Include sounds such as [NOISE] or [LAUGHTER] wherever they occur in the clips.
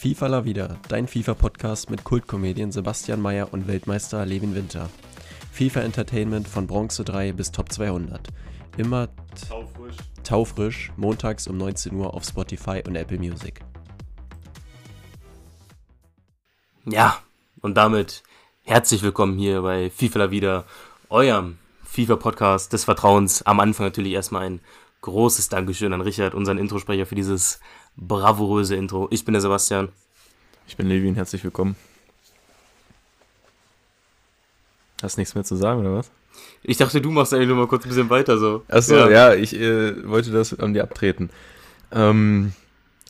FIFA La Vida, dein FIFA-Podcast mit Kultkomedien Sebastian Mayer und Weltmeister Levin Winter. FIFA Entertainment von Bronze 3 bis Top 200. Immer Taufrisch. taufrisch, montags um 19 Uhr auf Spotify und Apple Music. Ja, und damit herzlich willkommen hier bei FIFA La Vida, eurem FIFA-Podcast des Vertrauens. Am Anfang natürlich erstmal ein großes Dankeschön an Richard, unseren Introsprecher, für dieses bravouröse Intro. Ich bin der Sebastian. Ich bin Levin, herzlich willkommen. Hast nichts mehr zu sagen, oder was? Ich dachte, du machst eigentlich nur mal kurz ein bisschen weiter so. Achso, ja, ja ich äh, wollte das an dir abtreten. Ähm,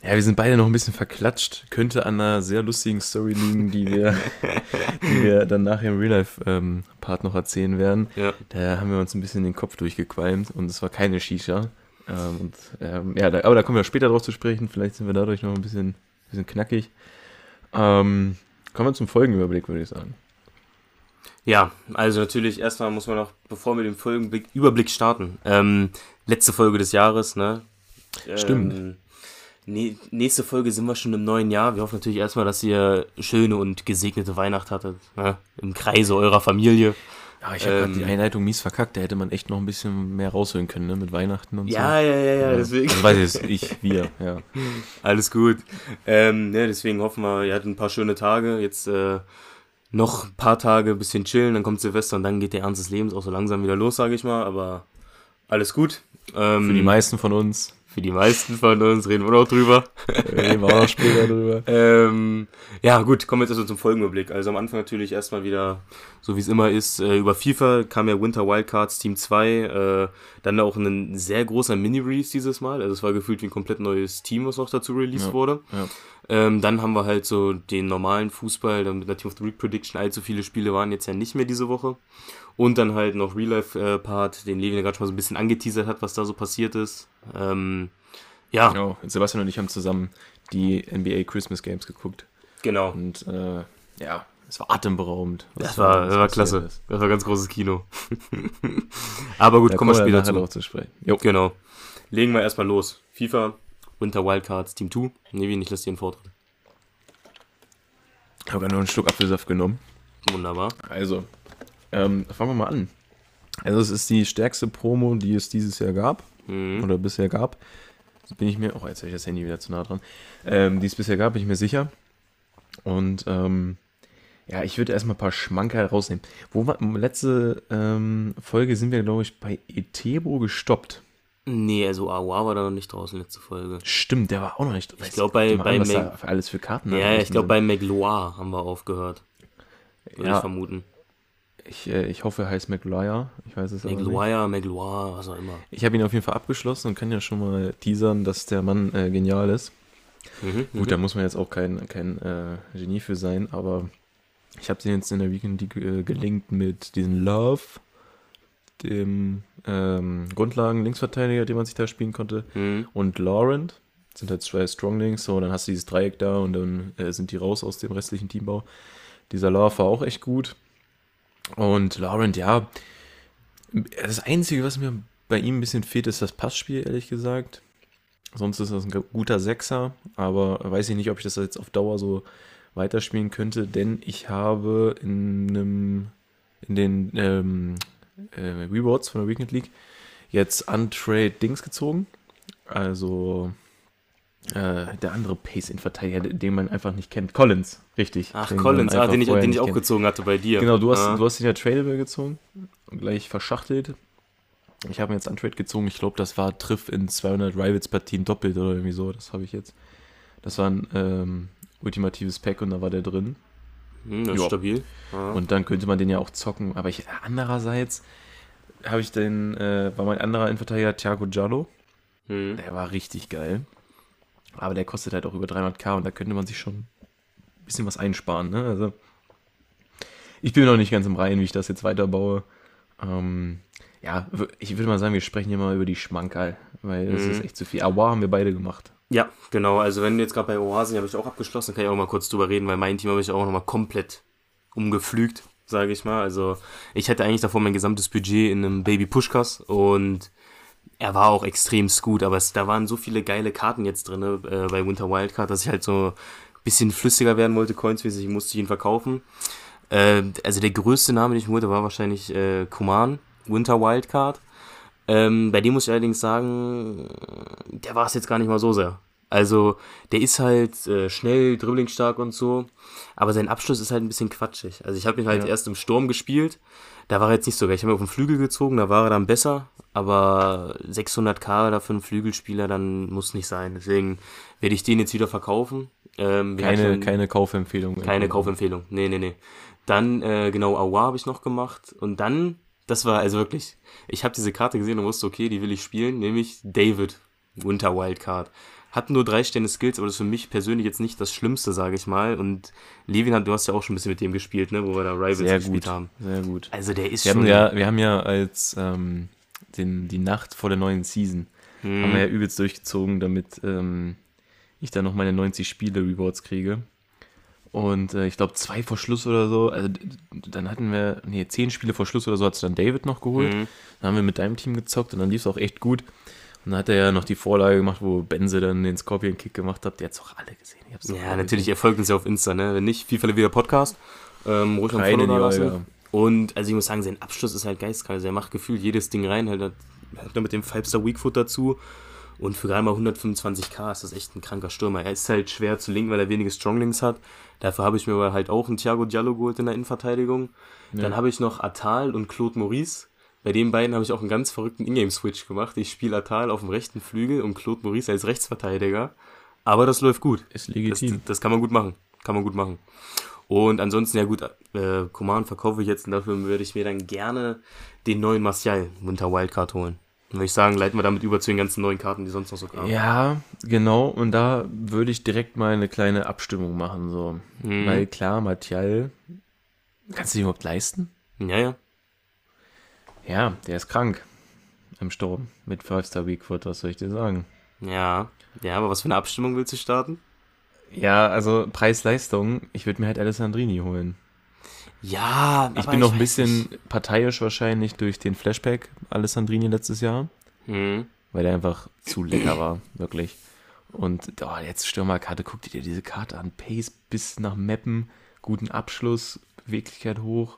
ja, wir sind beide noch ein bisschen verklatscht. Könnte an einer sehr lustigen Story liegen, die wir, [LAUGHS] die wir dann nachher im Real-Life-Part noch erzählen werden. Ja. Da haben wir uns ein bisschen den Kopf durchgequalmt und es war keine Shisha. Ähm, und, ähm, ja, da, aber da kommen wir später drauf zu sprechen. Vielleicht sind wir dadurch noch ein bisschen, bisschen knackig. Ähm, kommen wir zum Folgenüberblick, würde ich sagen. Ja, also natürlich erstmal muss man noch, bevor wir den Folgenblick, Überblick starten, ähm, letzte Folge des Jahres, ne? Stimmt. Ähm, ne, nächste Folge sind wir schon im neuen Jahr. Wir hoffen natürlich erstmal, dass ihr schöne und gesegnete Weihnacht hattet, ne? Im Kreise eurer Familie. Ja, ich habe Ähm, gerade die Einleitung mies verkackt. Da hätte man echt noch ein bisschen mehr raushören können, ne? Mit Weihnachten und Ja, so. ja, ja, ja, Ja. deswegen. Also weiß ich, es, ich, wir, [LAUGHS] ja. Alles gut. Ähm, ne, deswegen hoffen wir, ihr hattet ein paar schöne Tage. Jetzt äh, noch ein paar Tage, bisschen chillen, dann kommt Silvester und dann geht der Ernst des Lebens auch so langsam wieder los, sage ich mal. Aber alles gut. Ähm, Für die meisten von uns, Für die meisten von uns reden wir noch drüber. reden wir auch noch später drüber. [LAUGHS] Ähm, ja, gut, kommen wir jetzt also zum Folgenüberblick. Also am Anfang natürlich erstmal wieder, so wie es immer ist, äh, über FIFA kam ja Winter Wildcards Team 2, äh, dann auch ein sehr großer Mini-Release dieses Mal. Also es war gefühlt wie ein komplett neues Team, was noch dazu released Ja, wurde. ja. Ähm, dann haben wir halt so den normalen Fußball, dann mit der Team of the Week Prediction. Allzu viele Spiele waren jetzt ja nicht mehr diese Woche. Und dann halt noch Real-Life-Part, den Levin ja gerade schon mal so ein bisschen angeteasert hat, was da so passiert ist. Ähm, ja, Genau, Sebastian und ich haben zusammen die NBA Christmas Games geguckt. genau. Und äh, ja, es war atemberaubend. Das war, da das war klasse. ist. Das war ganz großes Kino. [LAUGHS] Aber gut, Da kommen wir später nachher zu. sprechen. Jo. Genau. Legen wir erstmal los. FIFA, Winter Wildcards, Team 2. Nevi, ich lasse dir einen Vortritt. Ich habe nur einen Schluck Apfelsaft genommen. Wunderbar. Also, ähm, fangen wir mal an. Also, es ist die stärkste Promo, die es dieses Jahr gab. Mhm. Oder bisher gab. Bin ich mir. Oh, jetzt habe ich das Handy wieder zu nah dran. Ähm, die es bisher gab, bin ich mir sicher. Und ähm, ja, ich würde erstmal ein paar Schmankerl rausnehmen. Wo war, letzte ähm, Folge sind wir, glaube ich, bei Etebo gestoppt. Nee, also AOA war da noch nicht draußen, letzte Folge. Stimmt, der war auch noch nicht. Weißt glaub, du, bei- bei an, was da alles für Karten Ja, ich draußen glaube, bei Magloire haben wir aufgehört. Würde ich Ja, vermuten. Ich, äh, ich hoffe, er heißt McGuire. Ich weiß es. Magloire, Magloire, was auch immer. Ich habe ihn auf jeden Fall abgeschlossen und kann ja schon mal teasern, dass der Mann äh, genial ist. Mhm, Gut, da muss man jetzt auch kein, kein äh, Genie für sein, aber ich habe den jetzt in der Weekend League äh, gelinkt mit diesem Love, dem ähm, Grundlagen-Linksverteidiger, den man sich da spielen konnte, mhm. und Laurent. Das sind halt zwei Stronglinks, so, dann hast du dieses Dreieck da und dann äh, sind die raus aus dem restlichen Teambau. Dieser Love war auch echt gut. Und Laurent, ja, das Einzige, was mir bei ihm ein bisschen fehlt, ist das Passspiel, ehrlich gesagt. Sonst ist das ein guter Sechser, aber weiß ich nicht, ob ich das jetzt auf Dauer so weiterspielen könnte, denn ich habe in einem in den ähm, äh, Rewards von der Weekend League jetzt Untrade Dings gezogen. Also äh, der andere Pace-In-Verteidiger, den man einfach nicht kennt. Collins, richtig. Ach, Den Collins, ah, den ich, den ich auch kennt. gezogen hatte bei dir. Genau, du hast, Ah. du hast den ja tradable gezogen und gleich verschachtelt. Ich habe mir jetzt Untrade gezogen. Ich glaube, das war Triff in 200 Rivals-Partien doppelt oder irgendwie so. Das habe ich jetzt. Das war ein ähm, ultimatives Pack und da war der drin. Hm, das ist stabil. Ah. Und dann könnte man den ja auch zocken. Aber ich, andererseits habe ich den, äh, war mein anderer Innenverteidiger Thiago Giallo. Hm. Der war richtig geil. Aber der kostet halt auch über 300k und da könnte man sich schon ein bisschen was einsparen. Ne? Also, ich bin noch nicht ganz im Reinen, wie ich das jetzt weiterbaue. Ähm, ja, ich würde mal sagen, wir sprechen hier mal über die Schmankerl, weil das Mhm. ist echt zu viel. Awa haben wir beide gemacht. Ja, genau. Also wenn du jetzt gerade bei Oasen habe ich auch abgeschlossen, kann ich auch mal kurz drüber reden, weil mein Team habe ich auch nochmal komplett umgepflügt, sage ich mal. Also ich hatte eigentlich davor mein gesamtes Budget in einem Baby Pushkas und er war auch extrem gut, aber es, da waren so viele geile Karten jetzt drin äh, bei Winter Wildcard, dass ich halt so bisschen flüssiger werden wollte, coinsmäßig, musste ich ihn verkaufen. Äh, also der größte Name, den ich holte, war wahrscheinlich äh, Kuman, Winter Wildcard. Ähm, bei dem muss ich allerdings sagen, der war es jetzt gar nicht mal so sehr. Also, der ist halt äh, schnell, dribblingstark und so, aber sein Abschluss ist halt ein bisschen quatschig. Also, ich habe ihn halt Ja. erst im Sturm gespielt, da war er jetzt nicht so geil. Ich habe ihn auf den Flügel gezogen, da war er dann besser, aber 600k da für einen Flügelspieler, dann muss nicht sein. Deswegen werde ich den jetzt wieder verkaufen. Ähm, Keine, keine Kaufempfehlung. keine Kaufempfehlung. Nee, nee, nee. Dann, äh, genau, Awa habe ich noch gemacht. Und dann, das war also wirklich, ich habe diese Karte gesehen und wusste, okay, die will ich spielen, nämlich David, Winter Wildcard. Hat nur drei Sterne Skills, aber das ist für mich persönlich jetzt nicht das Schlimmste, sage ich mal. Und Levin hat, du hast ja auch schon ein bisschen mit dem gespielt, ne, wo wir da Rivals Sehr gespielt gut. haben. Sehr gut. Also der ist Wir schon. haben ja, wir haben ja als ähm, den, die Nacht vor der neuen Season hm, haben wir ja übelst durchgezogen, damit ähm, ich dann noch meine 90 Spiele Rewards kriege. Und äh, ich glaube, zwei vor Schluss oder so, also dann hatten wir, nee, zehn Spiele vor Schluss oder so hat es dann David noch geholt. hm, Dann haben wir mit deinem Team gezockt und dann lief es auch echt gut. Und dann hat er ja noch die Vorlage gemacht, wo Benze dann den Scorpion-Kick gemacht hat. Der hat es auch alle gesehen. Ja, alle natürlich, gesehen. ihr folgt uns ja auf Insta, ne? Wenn nicht, FIFA wieder Podcast. Ähm, ruhig am Follow da lassen. Und also ich muss sagen, sein Abschluss ist halt geistkalt. Also er macht gefühlt jedes Ding rein, halt, halt noch mit dem Five-Star Weakfoot dazu. Und für gerade mal 125k ist das echt ein kranker Stürmer. Er ist halt schwer zu linken, weil er wenige Stronglings hat. Dafür habe ich mir aber halt auch einen Thiago Diallo geholt in der Innenverteidigung. Dann habe ich noch Atal und Claude Maurice. Bei den beiden habe ich auch einen ganz verrückten Ingame-Switch gemacht. Ich spiele Atal auf dem rechten Flügel und Claude Maurice als Rechtsverteidiger. Aber das läuft gut. Ist Das, legitim. das kann man gut machen. Kann man gut machen. Und ansonsten, ja gut, äh, Command verkaufe ich jetzt und dafür würde ich mir dann gerne den neuen Martial Winter Wildcard holen. Und würde ich sagen, leiten wir damit über zu den ganzen neuen Karten, die sonst noch so kamen. Ja, genau. Und da würde ich direkt mal eine kleine Abstimmung machen. So. Mhm. Weil klar, Martial, kannst du den überhaupt leisten? ja, ja. Ja, der ist krank im Sturm mit Five-Star Weakfoot, was soll ich dir sagen? Ja. Ja, aber was für eine Abstimmung willst du starten? Ja, also Preis-Leistung, ich würde mir halt Alessandrini holen. Ja, Ich bin noch ein weiß bisschen nicht. parteiisch wahrscheinlich durch den Flashback Alessandrini letztes Jahr, Mhm. weil der einfach zu lecker war, [CLEARS THROAT] wirklich. Und oh, jetzt Stürmerkarte, guck dir diese Karte an. Pace bis nach Meppen, guten Abschluss, Beweglichkeit hoch.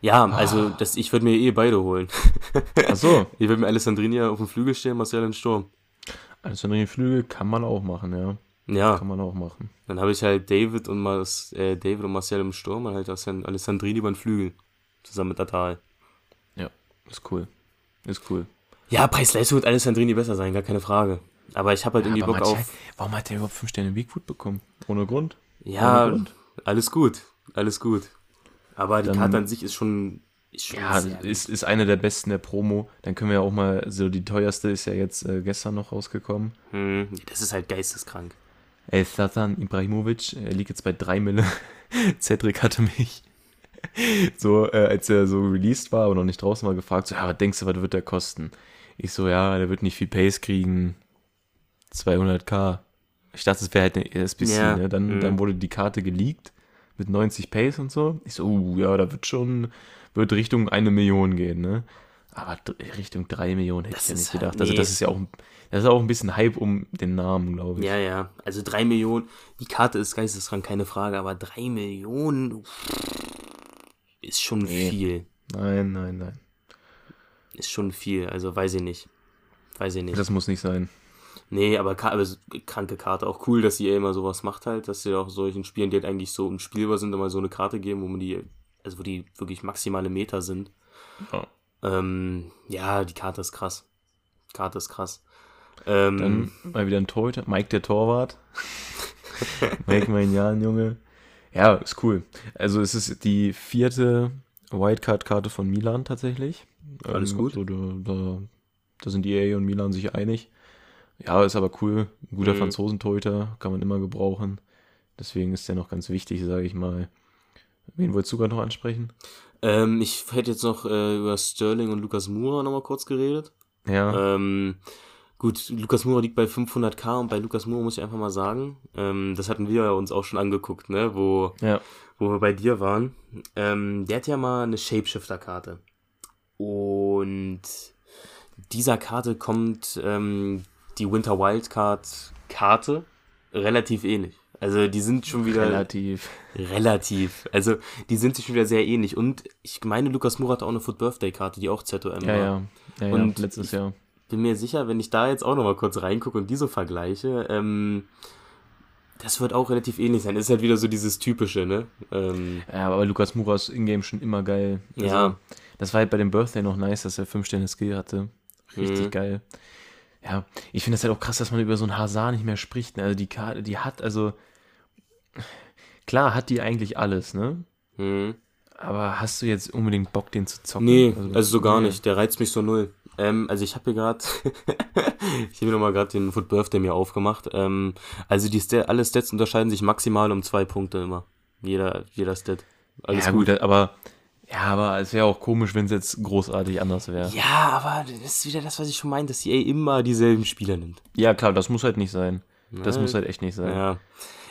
Ja, also das, ich würde mir eh beide holen. [LAUGHS] Ach so, [LAUGHS] Ich würde mir Alessandrini auf dem Flügel stellen, Marcel im Sturm. Alessandrini Flügel kann man auch machen, ja. Ja, Kann man auch machen. dann habe ich halt David und, Mas, äh, David und Marcel im Sturm und halt Alessandrini über den Flügel. Zusammen mit Atal. Ja, ist cool. Ist cool. Ja, Preis-Leistung wird Alessandrini besser sein, gar keine Frage. Aber ich habe halt irgendwie Aber Bock Martial, auf. Warum hat der überhaupt 5 Sterne Weakfoot bekommen? Ohne Grund? Ja, Ohne Grund? alles gut. Alles gut. Aber die Dann- Karte an sich ist schon. Ist schon Ja, ist, ist eine der besten der Promo. Dann können wir ja auch mal, so die teuerste ist ja jetzt äh, gestern noch rausgekommen. Hm, das ist halt geisteskrank. El Satan Ibrahimovic, er liegt jetzt bei 3 Mille. [LAUGHS] Cedric hatte mich [LAUGHS] so, äh, als er so released war, aber noch nicht draußen war, gefragt, so, ja, was denkst du, was wird der kosten? Ich so, ja, der wird nicht viel Pace kriegen. 200k. Ich dachte, es wäre halt eine SBC, Ja, ne? Dann, mhm. dann wurde die Karte geleakt mit 90 Pace und so. Ich so, uh, ja, da wird schon, wird Richtung eine Million gehen, ne? Aber d- Richtung 3 Millionen hätte Das ich ja nicht halt- gedacht. Also nee. das ist ja auch, ein- das ist auch ein bisschen Hype um den Namen, glaube ich. Ja, ja. Also 3 Millionen. Die Karte ist geisteskrank, keine Frage. Aber 3 Millionen ist schon Nee. viel. Nein, nein, nein. Ist schon viel. Also weiß ich nicht. Weiß ich nicht. Das muss nicht sein. Nee, aber, aber so- kranke Karte. Auch cool, dass ihr immer sowas macht halt, dass ihr auch solchen Spielen, die halt eigentlich so unspielbar sind, immer so eine Karte geben, wo man die, also wo die wirklich maximale Meter sind. Ja. Ähm, ja, die Karte ist krass. Karte ist krass. Ähm, Dann mal wieder ein Torhüter. Mike der Torwart. [LAUGHS] Mike mein Jan, Junge. Ja, ist cool. Also es ist die vierte Wildcard-Karte von Milan tatsächlich. Alles gut. So, da, da, da sind EA und Milan sich einig. Ja, ist aber cool. Ein guter Mhm. Franzosentorhüter kann man immer gebrauchen. Deswegen ist der noch ganz wichtig, sage ich mal. Wen wolltest du gerade noch ansprechen? ähm, ich hätte jetzt noch äh, über Sterling und Lukas Moura nochmal kurz geredet. Ja, Ähm, gut, Lukas Moura liegt bei 500k und bei Lukas Moura muss ich einfach mal sagen, ähm, das hatten wir uns auch schon angeguckt, ne, wo, ja. wo wir bei dir waren. Ähm, der hat ja mal eine Shapeshifter-Karte. Und dieser Karte kommt ähm, die Winter Wildcard-Karte relativ ähnlich. Also die sind schon wieder Relativ. relativ. Also die sind sich schon wieder sehr ähnlich. Und ich meine, Lukas Moore hat auch eine Foot Birthday Karte, die auch ZOM Ja, war. ja. ja, ja Und letztes ich- Jahr. Bin mir sicher, wenn ich da jetzt auch nochmal kurz reingucke und die so vergleiche, ähm, das wird auch relativ ähnlich sein. Ist halt wieder so dieses typische, ne? Ähm, Ja, aber Lukas Muras Ingame schon immer geil. Also, Ja. Das war halt bei dem Birthday noch nice, dass er 5 Sterne Skill hatte. Richtig Mhm. geil. Ja, ich finde das halt auch krass, dass man über so einen Hazard nicht mehr spricht. ne? Also die Karte, die hat, also klar hat die eigentlich alles, ne? hm. Aber hast du jetzt unbedingt Bock, den zu zocken? Nee, also so gar nee. nicht. Der reizt mich so null. Ähm, also ich habe hier gerade, [LAUGHS] ich habe mir nochmal gerade den Foot Birthday mir aufgemacht. Ähm, also die Sta alle Stats unterscheiden sich maximal um zwei Punkte immer. Jeder, jeder Stat. Alles ja, gut. gut, aber ja, aber es wäre auch komisch, wenn es jetzt großartig anders wäre. Ja, aber das ist wieder das, was ich schon meinte, dass EA immer dieselben Spieler nimmt. Ja, klar, das muss halt nicht sein. Das Ne? muss halt echt nicht sein. Ja.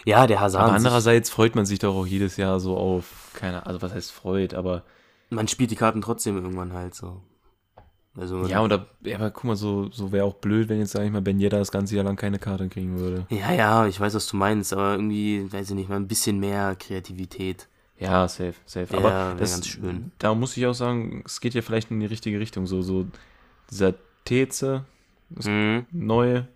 Ja, der Hazard. Aber andererseits freut man sich doch auch jedes Jahr so auf, keine also was heißt freut, aber man spielt die Karten trotzdem irgendwann halt so. Also, ja, oder, ja, aber guck mal, so, so wäre auch blöd, wenn jetzt, sag ich mal, Ben Yedda das ganze Jahr lang keine Karte kriegen würde. ja, ja, ich weiß, was du meinst, aber irgendwie, weiß ich nicht, mal ein bisschen mehr Kreativität. Ja, safe, safe. Ja, aber das, ganz schön. da muss ich auch sagen, es geht ja vielleicht in die richtige Richtung. So, so dieser Teze, Mhm. neue,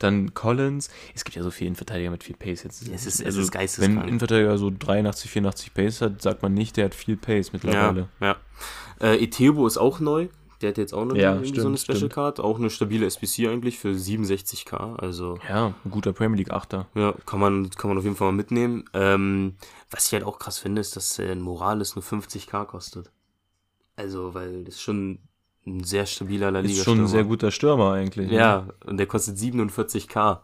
dann Collins. Es gibt ja so viele Innenverteidiger mit viel Pace jetzt. Also, Es ist- es ist Wenn ein geisteskrank. Innenverteidiger so 83, 84 Pace hat, sagt man nicht, der hat viel Pace Ja, mittlerweile. ja. Äh, Etebo ist auch neu. Der hat jetzt auch noch Ja, irgendwie so eine stimmt, Special stimmt. Card. Auch eine stabile SPC eigentlich für 67k. Also, Ja, ein guter Premier League Achter. ja, kann man, kann man auf jeden Fall mal mitnehmen. Ähm, was ich halt auch krass finde, ist, dass äh, Morales nur 50k kostet. Also, weil das schon ein sehr stabiler La Liga Ist schon ein sehr guter Stürmer eigentlich. ne? Ja, und der kostet 47k.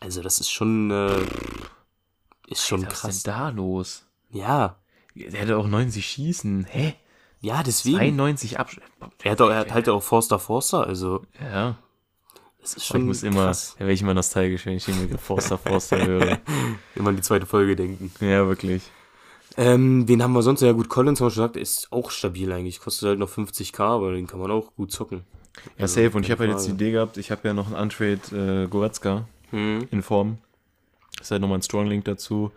Also, das ist schon, äh, ist schon Was ist krass. denn da los? Ja, Der hatte auch 90 Schießen. Hä? ja, deswegen. 92 Absch... Er hat, auch, er hat halt auch Forster Forster, also, Ja. das ist Ich schon muss immer, krass. da werde ich immer nostalgisch, wenn ich den Forster Forster höre. [LAUGHS] Immer an die zweite Folge denken. Ja, wirklich. Ähm, wen haben wir sonst? Ja gut, Collins haben wir schon gesagt, ist auch stabil eigentlich. Kostet halt noch 50k, aber den kann man auch gut zocken. Ja, Also, safe. Und ich habe halt jetzt die. Idee gehabt, ich habe ja noch einen Untrade äh, Goretzka Hm. in Form. Ist halt nochmal ein Strong Link dazu.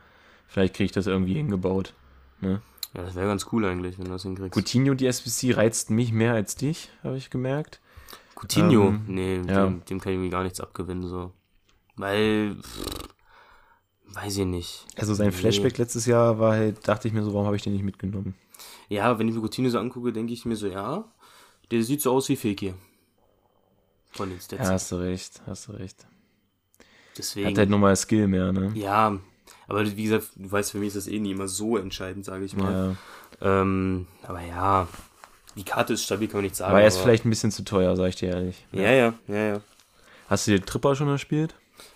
Vielleicht kriege ich das irgendwie hingebaut. Ne? Ja, das wäre ganz cool eigentlich, wenn du das hinkriegst. Coutinho, die SBC, reizt mich mehr als dich, habe ich gemerkt. Coutinho, ähm, nee, ja. dem, dem kann ich mir gar nichts abgewinnen, so. Weil, pff, weiß ich nicht. Also sein Nee. Flashback letztes Jahr war halt, dachte ich mir so, warum habe ich den nicht mitgenommen? Ja, wenn ich mir Coutinho so angucke, denke ich mir so, ja, der sieht so aus wie Fekir. Von den Stats. Ja, hast du recht, hast du recht. Deswegen. Hat halt nochmal Skill mehr, ne? ja, aber wie gesagt, du weißt, für mich ist das eh nie immer so entscheidend, sage ich mal. Ja. Ähm, aber ja, die Karte ist stabil, kann man nicht sagen. Aber er ist vielleicht ein bisschen zu teuer, sag ich dir ehrlich. Ja, ja, ja, ja. Hast du den Tripper schon gespielt?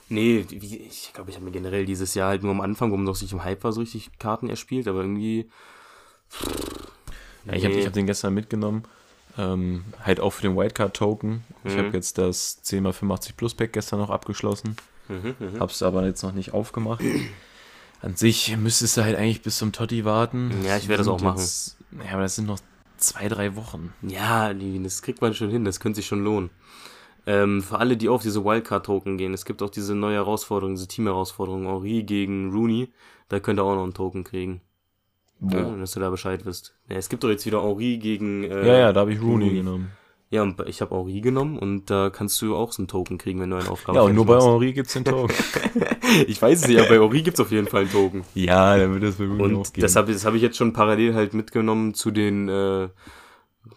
Nee, ich glaube, ich habe mir generell dieses Jahr halt nur am Anfang, wo man noch sich im Hype war, so richtig Karten erspielt, aber irgendwie. Ja, ich habe Nee. ich hab den gestern mitgenommen. Ähm, halt auch für den Wildcard-Token. Ich Mhm. habe jetzt das 10x85 Plus Pack gestern noch abgeschlossen. Mhm, mhm. Hab's aber jetzt noch nicht aufgemacht. An sich müsstest du halt eigentlich bis zum Totti warten. Ja, ich werde das auch machen. Jetzt, ja, aber das sind noch zwei, drei Wochen. Ja, das kriegt man schon hin, das könnte sich schon lohnen. Ähm, für alle, die auf diese Wildcard-Token gehen, es gibt auch diese neue Herausforderung, diese Team-Herausforderung, Henri gegen Rooney, da könnt ihr auch noch einen Token kriegen. Ja, dass du da Bescheid wisst. Ja, es gibt doch jetzt wieder Henri gegen. Äh, Ja, ja, da habe ich Rooney Rooney. genommen. Ja, und ich habe Henri genommen und da kannst du auch so einen Token kriegen, wenn du eine Aufgabe Ja, und nur bei Henri gibt's den Token. [LAUGHS] Ich weiß es nicht, aber bei Henri gibt's auf jeden Fall einen Token. ja, dann wird es bei Rooney auch Und geben. das habe das hab ich jetzt schon parallel halt mitgenommen zu den äh,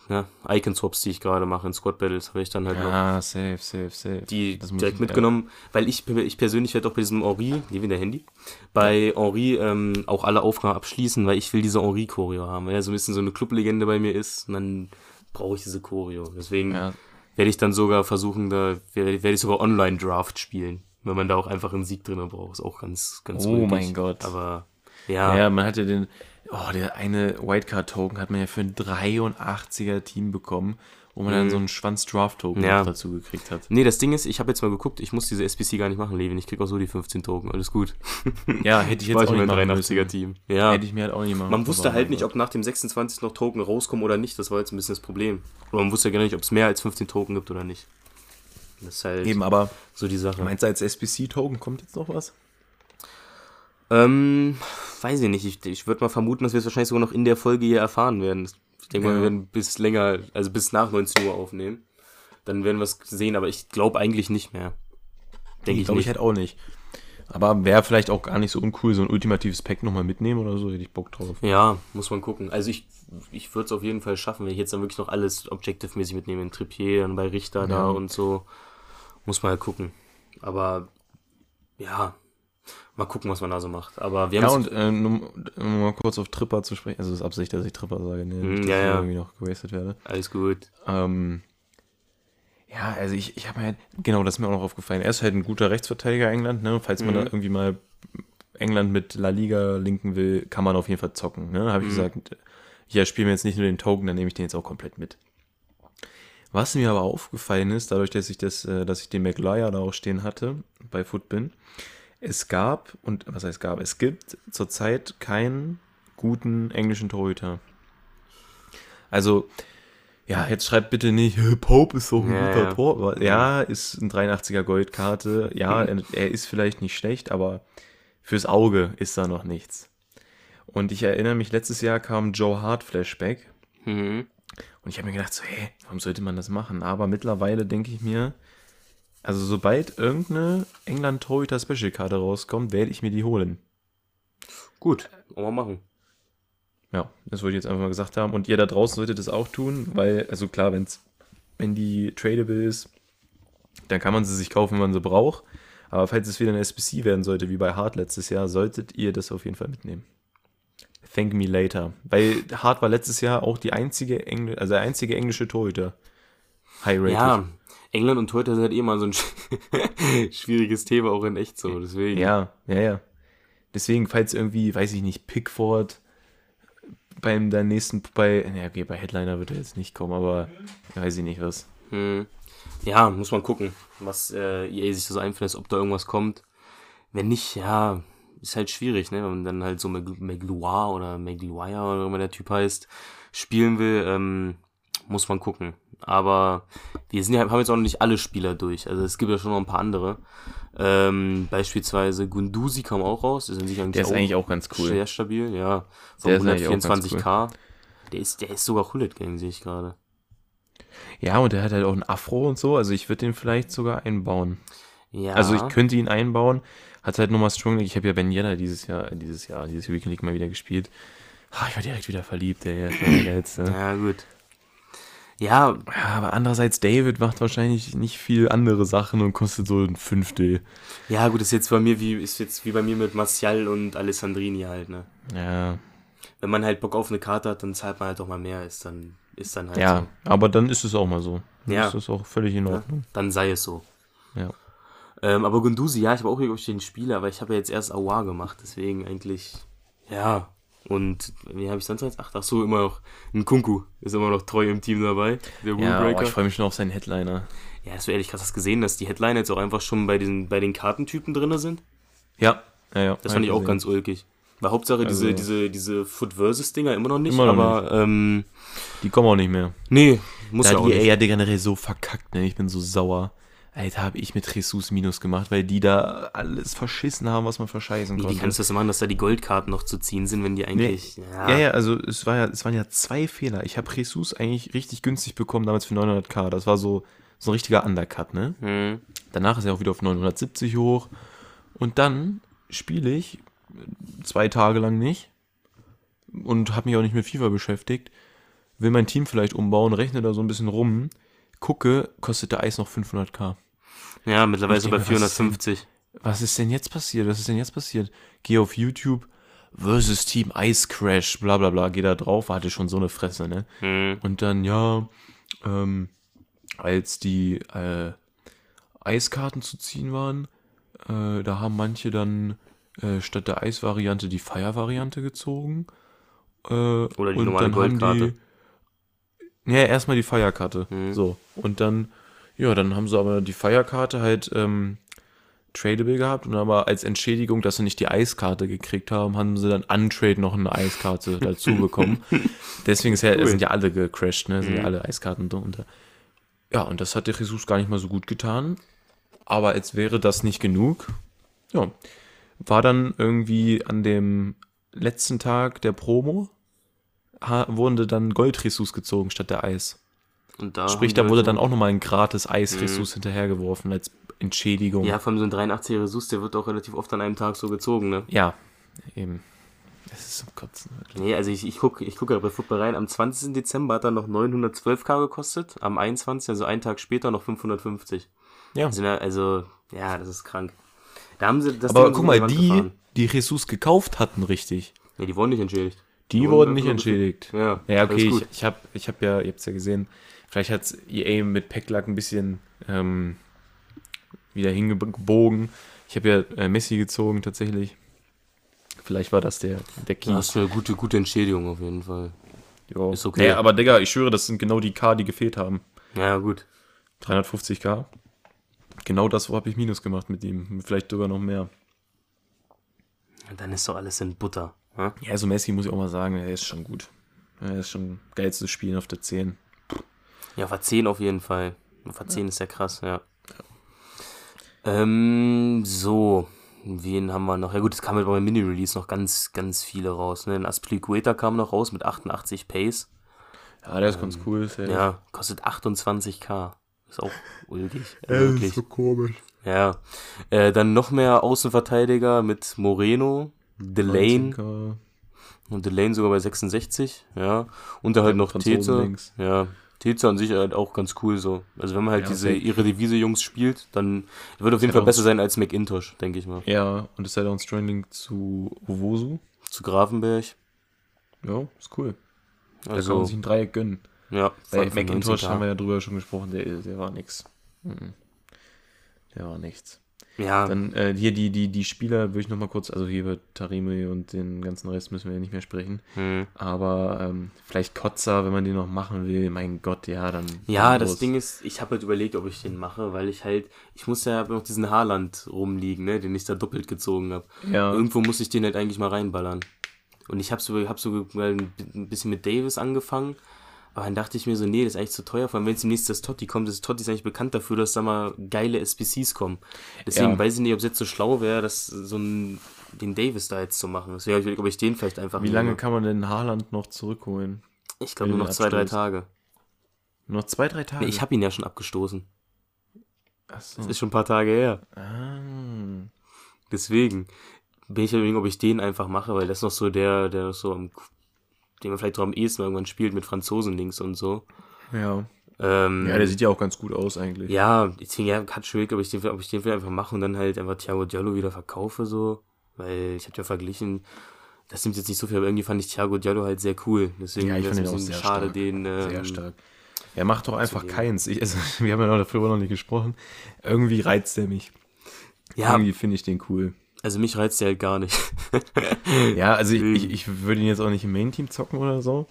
ja, Icon-Swaps, die ich gerade mache in Squad Battles, habe ich dann halt noch Ja, safe, safe, safe. die Das direkt mitgenommen, weil ich, ich persönlich werde auch bei diesem Henri, die wieder Handy, bei Henri ähm, auch alle Aufgaben abschließen, weil ich will diese Henri-Choreo haben, weil er so ein bisschen so eine Clublegende bei mir ist und dann brauche ich diese Choreo. Deswegen Ja, werde ich dann sogar versuchen, da werde, ich sogar Online-Draft spielen, wenn man da auch einfach einen Sieg drin braucht. Ist auch ganz, ganz Oh ulkig. mein Gott. Aber ja. ja, man hat ja den, oh, der eine Wildcard-Token hat man ja für ein 83er Team bekommen, wo man dann Mhm. so einen Schwanz-Draft-Token Ja. noch dazu gekriegt hat. Nee, das Ding ist, ich habe jetzt mal geguckt, ich muss diese SPC gar nicht machen, Levin. Ich krieg auch so die 15 Token, alles gut. Ja, hätte ich jetzt War auch ich nicht machen 83er müssen. Team. Ja. Hätte ich mir halt auch nicht machen Man wusste halt nicht, ob nach dem 26 noch Token rauskommen oder nicht. Das war jetzt ein bisschen das Problem. Oder man wusste ja gar nicht, ob es mehr als 15 Token gibt oder nicht. Das ist halt Eben, aber so die Sache. meinst du als SBC-Token kommt jetzt noch was? Ähm, weiß ich nicht. Ich, ich würde mal vermuten, dass wir es wahrscheinlich sogar noch in der Folge hier erfahren werden. Ich denke mal, Ja. wir werden bis länger, also bis nach 19 Uhr aufnehmen. Dann werden wir es sehen, aber ich glaube eigentlich nicht mehr. Denke ich, glaube nicht. ich halt auch nicht. Aber wäre vielleicht auch gar nicht so uncool, so ein ultimatives Pack nochmal mitnehmen oder so, hätte ich Bock drauf. Ja, muss man gucken. Also ich, ich würde es auf jeden Fall schaffen, wenn ich jetzt dann wirklich noch alles Objective-mäßig mitnehme. In Trippier, dann bei Richter da Ja. und so. Muss man halt gucken. Aber ja, mal gucken, was man da so macht. Aber wir Ja, und äh, nur, um mal kurz auf Tripper zu sprechen, also es ist Absicht, dass ich Tripper sage, ne? Hm, Nicht, dass ja, ich ja. irgendwie noch gewastet werde. alles gut. Ähm, ja, also ich, ich habe mir halt, genau, das ist mir auch noch aufgefallen. Er ist halt ein guter Rechtsverteidiger England, ne? Falls man Mhm. da irgendwie mal England mit La Liga linken will, kann man auf jeden Fall zocken, ne? Habe ich Mhm. gesagt, ja, spiele mir jetzt nicht nur den Token, dann nehme ich den jetzt auch komplett mit. Was mir aber aufgefallen ist, dadurch, dass ich das, äh, dass ich den McLeod da auch stehen hatte bei Footbin, es gab, und was heißt gab, es gibt zurzeit keinen guten englischen Torhüter. Also, ja, jetzt schreibt bitte nicht, "Hä, [LAUGHS] Pope ist so ein Ja, guter ja. Tor. Aber Ja, ist ein 83er Goldkarte. Ja, [LAUGHS] er, er ist vielleicht nicht schlecht, aber fürs Auge ist da noch nichts. Und ich erinnere mich, letztes Jahr kam Joe Hart Flashback. Mhm. Und ich habe mir gedacht, so, hä, warum sollte man das machen? Aber mittlerweile denke ich mir, also sobald irgendeine England-Torhüter-Special-Karte rauskommt, werde ich mir die holen. Gut, wollen wir machen. Ja, das wollte ich jetzt einfach mal gesagt haben. Und ihr da draußen solltet das auch tun, weil, also klar, wenn's, wenn die tradable ist, dann kann man sie sich kaufen, wenn man sie braucht. Aber falls es wieder eine SBC werden sollte, wie bei Hart letztes Jahr, solltet ihr das auf jeden Fall mitnehmen. Thank me later. Weil Hart war letztes Jahr auch die einzige, Engl also der einzige englische Torhüter. High rated. Ja, England und Torhüter sind halt eh mal so ein [LAUGHS] schwieriges Thema, auch in echt so. Deswegen. Ja, ja, ja. Deswegen, falls irgendwie, weiß ich nicht, Pickford beim der nächsten, bei, ja, okay, bei Headliner wird er jetzt nicht kommen, aber weiß ich nicht was. Hm. Ja, muss man gucken, was äh, EA sich so einfällt, ob da irgendwas kommt. Wenn nicht, ja, ist halt schwierig, ne? Wenn man dann halt so Mag- Magloire oder Maguire oder wie immer der Typ heißt, spielen will, ähm, muss man gucken. Aber wir sind ja, haben jetzt auch noch nicht alle Spieler durch. Also es gibt ja schon noch ein paar andere. Ähm, beispielsweise Gunduzi kam auch raus. Ist eigentlich Der ist auch eigentlich auch ganz cool. sehr stabil, ja. Von Der ist eigentlich auch ganz 124k. Der ist, der ist sogar Hullet Gang, sehe ich gerade. Ja, und der hat halt auch ein Afro und so, also ich würde den vielleicht sogar einbauen. Ja. Also ich könnte ihn einbauen, hat halt nochmal Strong League, ich habe ja Ben Yedder dieses Jahr, dieses Jahr, dieses Weekend League mal wieder gespielt. Ah, ich war direkt wieder verliebt, der ist [CLEARS THROAT] der geilste. Ja, gut. Ja, Ja, aber andererseits, David macht wahrscheinlich nicht viel andere Sachen und kostet so ein Fünftel. ja, gut, ist jetzt bei mir wie, ist jetzt wie bei mir mit Martial und Alessandrini halt, ne? Ja, Wenn man halt Bock auf eine Karte hat, dann zahlt man halt auch mal mehr, ist dann, ist dann halt ja, so. aber dann ist es auch mal so. Dann Ja. ist das auch völlig in Ja, Ordnung. dann sei es so. Ja. Ähm, aber Gunduzi, ja, ich habe auch über den Spieler, aber ich habe ja jetzt erst Awa gemacht, deswegen eigentlich, ja. Und wie habe ich sonst als? Ach, ach so, immer noch ein Kunku ist immer noch treu im Team dabei, der Ja, oh, ich freue mich schon auf seinen Headliner. ja, hast du ehrlich krass gesehen, dass die Headline jetzt auch einfach schon bei den, bei den Kartentypen drin sind? Ja, ja, ja. Das fand ich auch ganz ulkig. Weil Hauptsache Also- diese, diese, diese Foot versus Dinger immer noch nicht, Immer noch aber ähm, Die kommen auch nicht mehr. nee, muss da ja auch die nicht. ja generell so verkackt, ne? Ich bin so sauer. Alter, habe ich mit Jesus Minus gemacht, weil die da alles verschissen haben, was man verscheißen Wie, wie konnte. kannst du das machen, dass da die Goldkarten noch zu ziehen sind, wenn die eigentlich. ja, ja, also es, war ja, es waren ja zwei Fehler. Ich habe Jesus eigentlich richtig günstig bekommen, damals für 900k. Das war so, so ein richtiger Undercut, ne? Hm. Danach ist er auch wieder auf 970 hoch. Und dann spiele ich zwei Tage lang nicht und habe mich auch nicht mit FIFA beschäftigt. Will mein Team vielleicht umbauen, rechne da so ein bisschen rum, gucke, kostet der Eis noch 500k. Ja, mittlerweile so bei denke, was ist denn- 450. Was ist denn jetzt passiert? Was ist denn jetzt passiert? Geh auf YouTube versus Team Ice Crash, bla bla bla, geh da drauf, hatte schon so eine Fresse, ne? Hm. Und dann, ja, ähm, als die äh, Eiskarten zu ziehen waren, äh, da haben manche dann äh, statt der Eisvariante die Fire-Variante gezogen. Äh, Oder die und normale dann haben Goldkarte. Die, ja, erstmal die Feierkarte. Mhm. So. Und dann, ja, dann haben sie aber die Feierkarte halt ähm, tradable gehabt und aber als Entschädigung, dass sie nicht die Eiskarte gekriegt haben, haben sie dann untrade noch eine Eiskarte [LAUGHS] dazu bekommen. Deswegen ja, Cool. sind ja alle gecrashed, ne? Sind ja Mhm. alle Eiskaten drunter. Ja, und das hat der Jesus gar nicht mal so gut getan. Aber als wäre das nicht genug. Ja. war dann irgendwie an dem letzten Tag der Promo, wurde dann Gold-Ressus gezogen statt der Eis. Da Sprich, da wurde halt dann so- auch nochmal ein gratis Eis-Ressus hinterhergeworfen als Entschädigung. Ja, vor allem so ein 83er Ressus, der wird auch relativ oft an einem Tag so gezogen, ne? Ja, eben. Das ist zum Kotzen. wirklich. Nee, also ich, ich gucke ich guck ja bei Football rein. Am 20. Dezember hat er noch 912k gekostet. Am 21., also einen Tag später, noch 550. Ja. Also, also ja, das ist krank. Da haben sie das Aber guck so mal, die, gefahren. die Jesus gekauft hatten, richtig. Nee, die wurden nicht entschädigt. Die Die wurden nicht entschädigt. Ja, Ja, okay, ich, ich habe ich hab ja, ihr habt ja gesehen, vielleicht hat EA mit Packlack ein bisschen ähm, wieder hingebogen. Ich habe ja äh, Messi gezogen tatsächlich. Vielleicht war das der, der Key. Das ist eine gute, gute Entschädigung auf jeden Fall. Jo. ist okay. Nee, aber Digga, ich schwöre, das sind genau die K, die gefehlt haben. Ja, gut. 350k. Genau das habe ich Minus gemacht mit ihm. Vielleicht sogar noch mehr. Dann ist doch alles in Butter. Ja? Ja, also Messi muss ich auch mal sagen, er ist schon gut. Er ist schon geil zu spielen auf der 10. Ja, auf der 10 auf jeden Fall. Auf der 10 ist ja krass, ja. Ähm, so. Wen haben wir noch? Ja gut, es kam halt beim Mini-Release noch ganz, ganz viele raus. Ne? Ein Aspliqueta kam noch raus mit 88 Pace. Ja, der ist ganz cool. Ist Ähm, Ja, kostet 28k. Ist auch ulkig. [LAUGHS] Also wirklich. komisch. Ja. Äh, dann noch mehr Außenverteidiger mit Moreno, Delane. 19K. Und Delane sogar bei 66, ja. Und da halt noch Tete. Ja. Tete an sich halt auch ganz cool so. Also wenn man halt Ja, diese safe. ihre Devise-Jungs spielt, dann wird auf jeden halt Fall auch besser sein als McIntosh, denke ich mal. Ja, und ist halt auch ein Strandlink zu Owosu. Zu Grafenberg. Ja, ist cool. Da kann Also, man sich ein Dreieck gönnen. ja. Bei McIntosh 19K. haben wir ja drüber schon gesprochen, der, der war nix. Mhm. Der war nichts. Ja, Dann äh, hier die, die, die Spieler würde ich nochmal kurz, also hier über Tarimi und den ganzen Rest müssen wir ja nicht mehr sprechen. hm. Aber ähm, vielleicht Kotzer, wenn man den noch machen will, mein Gott, ja, dann. Ja, dann das los. Ding ist, ich habe halt überlegt, ob ich den mache, weil ich halt, ich muss ja noch diesen Haarland rumliegen, ne, den ich da doppelt gezogen habe. Ja, Irgendwo muss ich den halt eigentlich mal reinballern. Und ich habe so, hab so ein bisschen mit Davis angefangen, aber dann dachte ich mir so, nee, das ist eigentlich zu teuer, vor allem wenn jetzt demnächst das Totti kommt, das Totti ist eigentlich bekannt dafür, dass da mal geile SPCs kommen. Deswegen Ja. weiß ich nicht, ob es jetzt so schlau wäre, das so ein, den Davis da jetzt zu machen. Deswegen habe ich ob ich den vielleicht einfach wie lange nehme. kann man denn Haaland noch zurückholen? Ich glaube nur noch zwei, drei? Tage. Noch zwei, drei Tage? Nee, ich habe ihn ja schon abgestoßen. Achso. Das ist schon ein paar Tage her. Ah. Deswegen bin ich überlegen, ob ich den einfach mache, weil das ist noch so der, der so am, den man vielleicht so am ehesten irgendwann spielt mit Franzosen links und so. Ja. Ähm, Ja, der sieht ja auch ganz gut aus eigentlich. ja, deswegen ja, hat schwierig, ob ich den, ob ich den einfach mache und dann halt einfach Thiago Diallo wieder verkaufe, so. Weil ich habe ja verglichen, das nimmt jetzt nicht so viel, aber irgendwie fand ich Thiago Diallo halt sehr cool. Deswegen Ja, ich fand ihn auch sehr schade, stark. den. Ähm, Sehr stark. Er macht doch einfach keins. Ich, also, [LAUGHS] wir haben ja noch darüber noch nicht gesprochen. Irgendwie reizt er mich. Ja, Irgendwie finde ich den cool. Also mich reizt der halt gar nicht. [LAUGHS] Ja, also ich, ich, ich würde ihn jetzt auch nicht im Main-Team zocken oder so.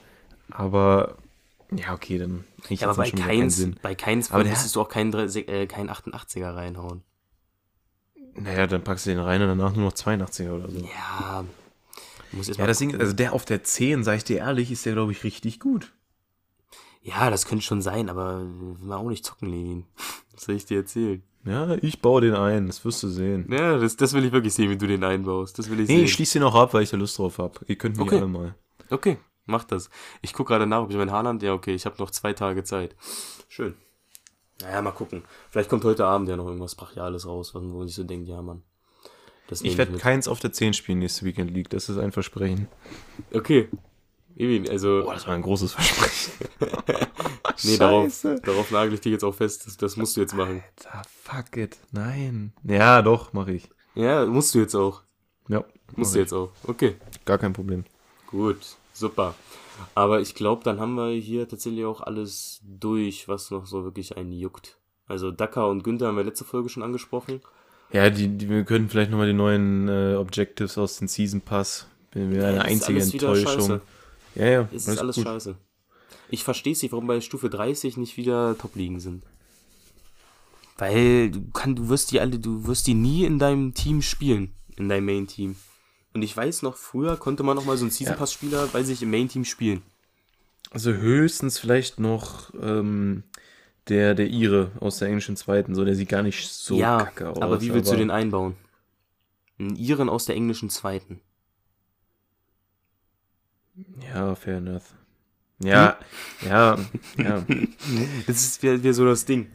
Aber ja, okay, dann ich ja, aber bei keinen keins, Sinn. bei keins Aber müsstest du auch keinen, äh, keinen 88er reinhauen. Naja, dann packst du den rein und danach nur noch 82er oder so. Ja, muss jetzt Ja, das Ding, also der auf der 10, sag ich dir ehrlich, ist der, glaube ich, richtig gut. Ja, das könnte schon sein, aber will man auch nicht zocken, Lenin. [LAUGHS] Was soll ich dir erzählen? Ja, ich baue den ein, das wirst du sehen. Ja, das, das will ich wirklich sehen, wie du den einbaust. Das will ich Nee, sehen. ich schließe den auch ab, weil ich da Lust drauf habe. Ihr könnt mich Okay. alle mal. okay, mach das. Ich gucke gerade nach, ob ich mein Haarland. Ja, okay, ich habe noch zwei Tage Zeit. Schön. Naja, mal gucken. Vielleicht kommt heute Abend ja noch irgendwas Brachiales raus, wo man sich so denkt, ja, Mann. Ich werde keins auf der 10 spielen nächste Weekend League, das ist ein Versprechen. Okay. Eben, also, Boah, das war ein großes Versprechen. [LAUGHS] nee, darauf, darauf nagel ich dich jetzt auch fest. Das, das musst du jetzt machen. Alter, fuck it. Nein. Ja, doch, mache ich. Ja, musst du jetzt auch. Ja, Musst du jetzt auch. Okay. Gar kein Problem. Gut, super. Aber ich glaube, dann haben wir hier tatsächlich auch alles durch, was noch so wirklich einen juckt. Also Dakar und Günther haben wir letzte Folge schon angesprochen. Ja, die, die, wir können vielleicht nochmal die neuen äh, Objectives aus dem Season Pass. Bin mir eine einzige Enttäuschung. Ja, ja. Es ist alles gut. scheiße. Ich verstehe es nicht, warum bei Stufe 30 nicht wieder Top-Ligen sind. Weil du, kann, du wirst die alle, du wirst die nie in deinem Team spielen, in deinem Main-Team. Und ich weiß noch, früher konnte man noch mal so einen Season Pass-Spieler bei sich im Main-Team spielen. Also höchstens vielleicht noch ähm, der, der Ire aus der englischen Zweiten. So, der sieht gar nicht so ja, kacke aus. aber wie willst du den einbauen? Einen Iren aus der englischen zweiten. Ja, fair enough. Ja, ja, ja. [LAUGHS] Das ist wieder, wieder so das Ding.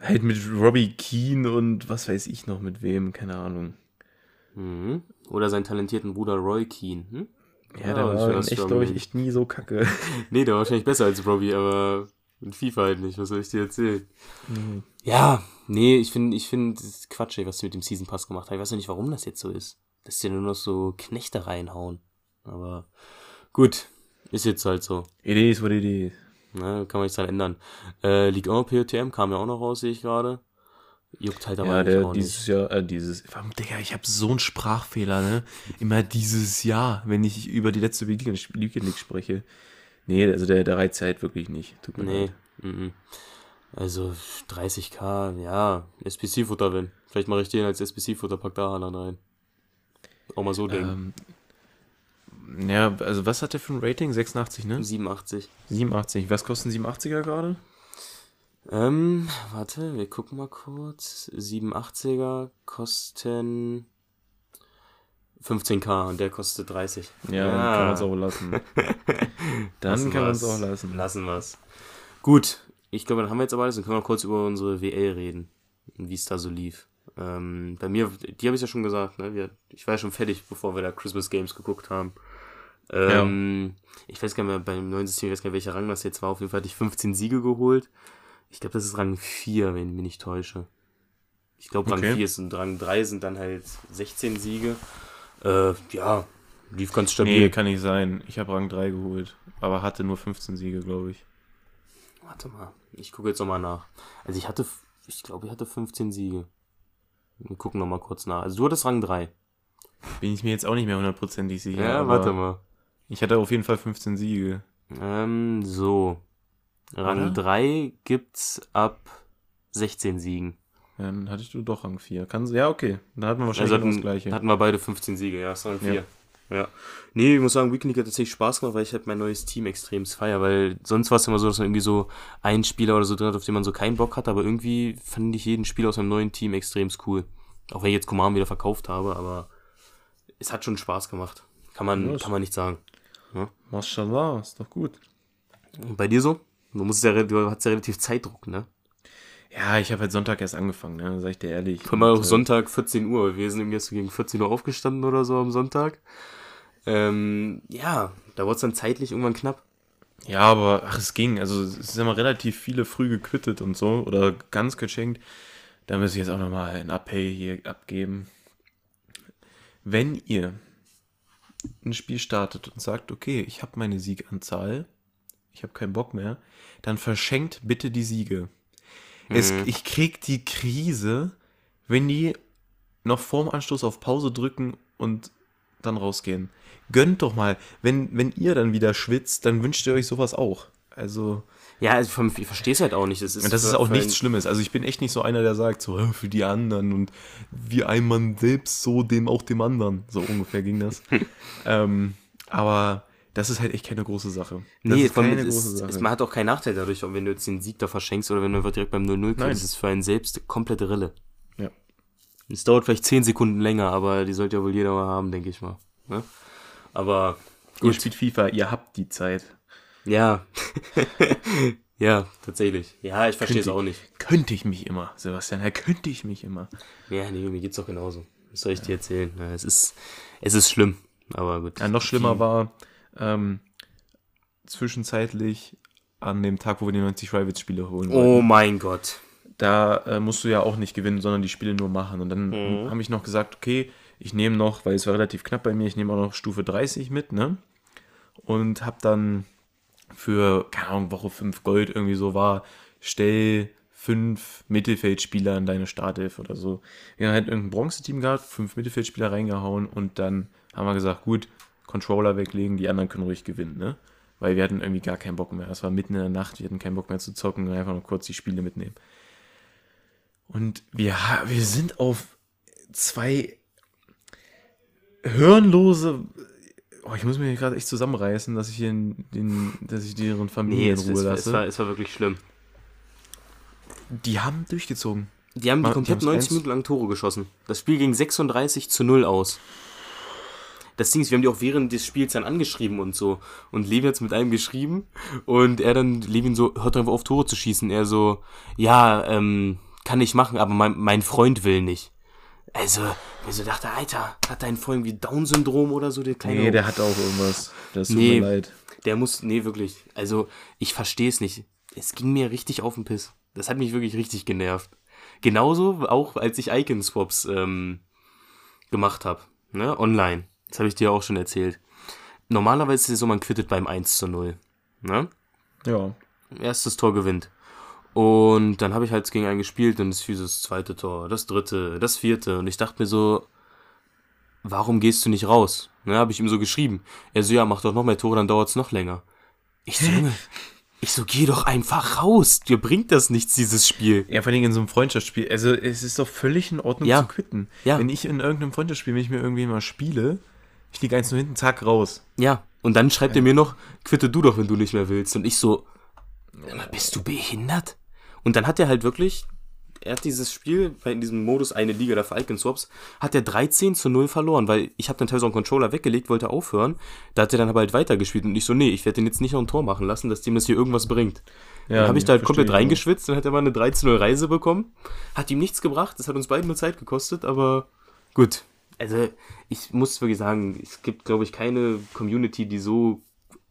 Halt mit Robbie Keane und was weiß ich noch mit wem, keine Ahnung. Mhm. Oder seinen talentierten Bruder Roy Keane. Hm? Ja, der war in echt, glaube ich, echt nie so kacke. [LAUGHS] Nee, der war wahrscheinlich besser als Robbie, aber in FIFA halt nicht. Was soll ich dir erzählen? Ja, nee, ich finde, ich finde, das ist Quatsch, ey, was sie mit dem Season Pass gemacht haben. Ich weiß ja nicht, warum das jetzt so ist. Dass sie nur noch so Knechte reinhauen. Aber gut, ist jetzt halt so. It is what it is. Ne, kann man nichts dran ändern. Äh, Ligue 1 POTM kam ja auch noch raus, sehe ich gerade. Juckt halt aber Ja, der auch dieses Jahr, äh, dieses, warum, Digga, ich habe so einen Sprachfehler, ne? Immer dieses Jahr, wenn ich über die letzte Weekend League spreche. Nee, also der, der reizt halt wirklich nicht. Tut mir Nee. leid. mhm. Also 30k, ja, SPC-Futter wenn. Vielleicht mache ich den als SPC-Futter, pack da rein. Auch mal so denken. Ähm, ja, also was hat der für ein Rating? 86, ne? 87. 87. Was kosten 87er gerade? Ähm, warte, wir gucken mal kurz. 87er kosten 15k und der kostet 30. Ja, dann kann man es auch lassen. [LAUGHS] dann Lassen kann man es auch lassen. Lassen wir's. Gut, ich glaube, dann haben wir jetzt aber alles. Dann können wir kurz über unsere WL reden und wie es da so lief. Ähm, bei mir, die habe ich ja schon gesagt, ne? Wir, ich war ja schon fertig, bevor wir da Christmas Games geguckt haben. Ähm, Ich weiß gar nicht mehr, beim neuen System, ich weiß gar nicht, welcher Rang das jetzt war. Auf jeden Fall hatte ich 15 Siege geholt. Ich glaube, das ist Rang 4, wenn ich mich nicht täusche. Ich glaube, Rang Okay. 4 ist und Rang 3 sind dann halt 16 Siege. Äh, ja, lief ganz stabil. Nee, kann nicht sein. Ich habe Rang 3 geholt, aber hatte nur 15 Siege, glaube ich. Warte mal, ich gucke jetzt nochmal nach. Also ich hatte, ich glaube, ich hatte 15 Siege. Wir gucken nochmal kurz nach. Also du hattest Rang 3. Bin ich mir jetzt auch nicht mehr hundertprozentig sicher. Ja, warte mal. Ich hatte auf jeden Fall 15 Siege. Ähm, so. Rang Oder? 3 gibt's ab 16 Siegen. Ja, dann hattest du doch Rang 4. Kann, ja, okay. Dann hatten wir wahrscheinlich Also genau das hatten, Gleiche. hatten wir beide 15 Siege, ja, ist Rang 4. Ja. Ja. Nee, ich muss sagen, Weekend League hat tatsächlich Spaß gemacht, weil ich halt mein neues Team extrem feier, weil sonst war es immer so, dass man irgendwie so einen Spieler oder so drin hat, auf den man so keinen Bock hat, aber irgendwie fand ich jeden Spieler aus meinem neuen Team extrem cool. Auch wenn ich jetzt Command wieder verkauft habe, aber es hat schon Spaß gemacht. Kann man, Ja, kann man nicht sagen. Mashallah, ist doch gut. Und bei dir so? Du musst ja, du hast ja relativ Zeitdruck, ne? Ja, ich habe halt Sonntag erst angefangen, ne? Sag ich dir ehrlich. Allem Und, auch äh, Sonntag 14 Uhr. Wir sind irgendwie erst so gegen 14 Uhr aufgestanden oder so am Sonntag. Ähm, ja, da wurde es dann zeitlich irgendwann knapp. Ja, aber ach, es ging. Also es sind immer relativ viele früh gequittet und so oder ganz geschenkt. Da muss ich jetzt auch nochmal ein Appell hier abgeben. Wenn ihr ein Spiel startet und sagt, okay, ich habe meine Sieganzahl, ich habe keinen Bock mehr, dann verschenkt bitte die Siege. Es, ich krieg die Krise, wenn die noch vorm Anstoß auf Pause drücken und dann rausgehen. Gönnt doch mal. Wenn, wenn ihr dann wieder schwitzt, dann wünscht ihr euch sowas auch. Also, Ja, also ich verstehe es halt auch nicht. Das ist, und das ist auch nichts Schlimmes. Also ich bin echt nicht so einer, der sagt, so "Äh, für die anderen und wie ein Mann selbst, so dem auch dem anderen. So ungefähr ging das. [LAUGHS] ähm, aber das ist halt echt keine große Sache. Das Nee, ist keine es, große Sache. es, man hat auch keinen Nachteil dadurch, wenn du jetzt den Sieg da verschenkst oder wenn du einfach direkt beim 0-0 Nein. kriegst. Das ist für einen selbst komplette Rille. Ja. Es dauert vielleicht 10 Sekunden länger, aber die sollte ja wohl jeder mal haben, denke ich mal. Ne? Aber Ihr spielt FIFA, ihr habt die Zeit. Ja. [LAUGHS] ja, tatsächlich. Ja, ich verstehe es auch nicht. Könnte ich mich immer, Sebastian, ja, könnte ich mich immer. Ja, nee, mir geht's doch genauso. Was soll ich dir erzählen? Ja, es ist, es ist schlimm, aber gut. Ja, noch schlimmer war ähm, zwischenzeitlich an dem Tag, wo wir die 90 Rivals-Spiele holen wollten. Oh mein Gott. da äh, musst du ja auch nicht gewinnen, sondern die Spiele nur machen. Und dann Mhm. habe ich noch gesagt, okay, ich nehme noch, weil es war relativ knapp bei mir, ich nehme auch noch Stufe 30 mit, ne? Und habe dann für, keine Ahnung, Woche 5 Gold irgendwie so war, stell fünf Mittelfeldspieler in deine Startelf oder so. Wir haben halt irgendein Bronzeteam gehabt, fünf Mittelfeldspieler reingehauen und dann haben wir gesagt, gut, Controller weglegen, die anderen können ruhig gewinnen, ne? Weil wir hatten irgendwie gar keinen Bock mehr. Es war mitten in der Nacht, wir hatten keinen Bock mehr zu zocken und einfach nur kurz die Spiele mitnehmen. Und wir, wir sind auf zwei hirnlose. Oh, ich muss mich hier gerade echt zusammenreißen, dass ich hier in den, dass ich deren Nee, Familie es, in Ruhe es, lasse. es, war, es war wirklich schlimm. die haben durchgezogen. Die haben die Ah, die komplett haben's 90 eins- Minuten lang Tore geschossen. Das Spiel ging 36 zu 0 aus. Das Ding ist, wir haben die auch während des Spiels dann angeschrieben und so. Und Levin hat's mit einem geschrieben und er dann, Levin so, hört einfach auf Tore zu schießen. Er so, ja, ähm, kann ich machen, aber mein, mein Freund will nicht. Also, ich so dachte, Alter, hat dein Freund wie Down-Syndrom oder so, der kleine Nee, der hat auch irgendwas. Das tut Nee. mir leid. Der muss, nee, wirklich. Also, ich verstehe es nicht. Es ging mir richtig auf den Piss. Das hat mich wirklich richtig genervt. Genauso auch, als ich Icon-Swaps ähm, gemacht habe, ne, online. Das habe ich dir auch schon erzählt. Normalerweise ist es so, man quittet beim 1 zu 0. Ne? Ja. Erstes Tor gewinnt. Und dann habe ich halt gegen einen gespielt und es fiel das zweite Tor, das dritte, das vierte. Und ich dachte mir so, warum gehst du nicht raus? Ne, habe ich ihm so geschrieben. Er so, ja, mach doch noch mehr Tore, dann dauert's noch länger. Ich so, Junge, ich so, geh doch einfach raus. Dir bringt das nichts, dieses Spiel. Ja, vor allem in so einem Freundschaftsspiel. Also, es ist doch völlig in Ordnung Ja. zu quitten. Ja. Wenn ich in irgendeinem Freundschaftsspiel, wenn ich mir irgendwie mal spiele, ich liege eins nur hinten, zack, raus. Ja, und dann schreibt er mir noch, quitte du doch, wenn du nicht mehr willst. Und ich so, bist du behindert? Und dann hat er halt wirklich, er hat dieses Spiel, in diesem Modus eine Liga der Falcon Swaps, hat er 13 zu 0 verloren, weil ich habe dann teilweise einen Controller weggelegt, wollte aufhören. Da hat er dann aber halt weitergespielt und ich so, nee, ich werde den jetzt nicht noch ein Tor machen lassen, dass dem das hier irgendwas bringt. Ja, dann habe ich da halt komplett reingeschwitzt, dann hat er mal eine 13-0 Reise bekommen. Hat ihm nichts gebracht, das hat uns beiden nur Zeit gekostet, aber gut. Also, ich muss wirklich sagen, es gibt, glaube ich, keine Community, die so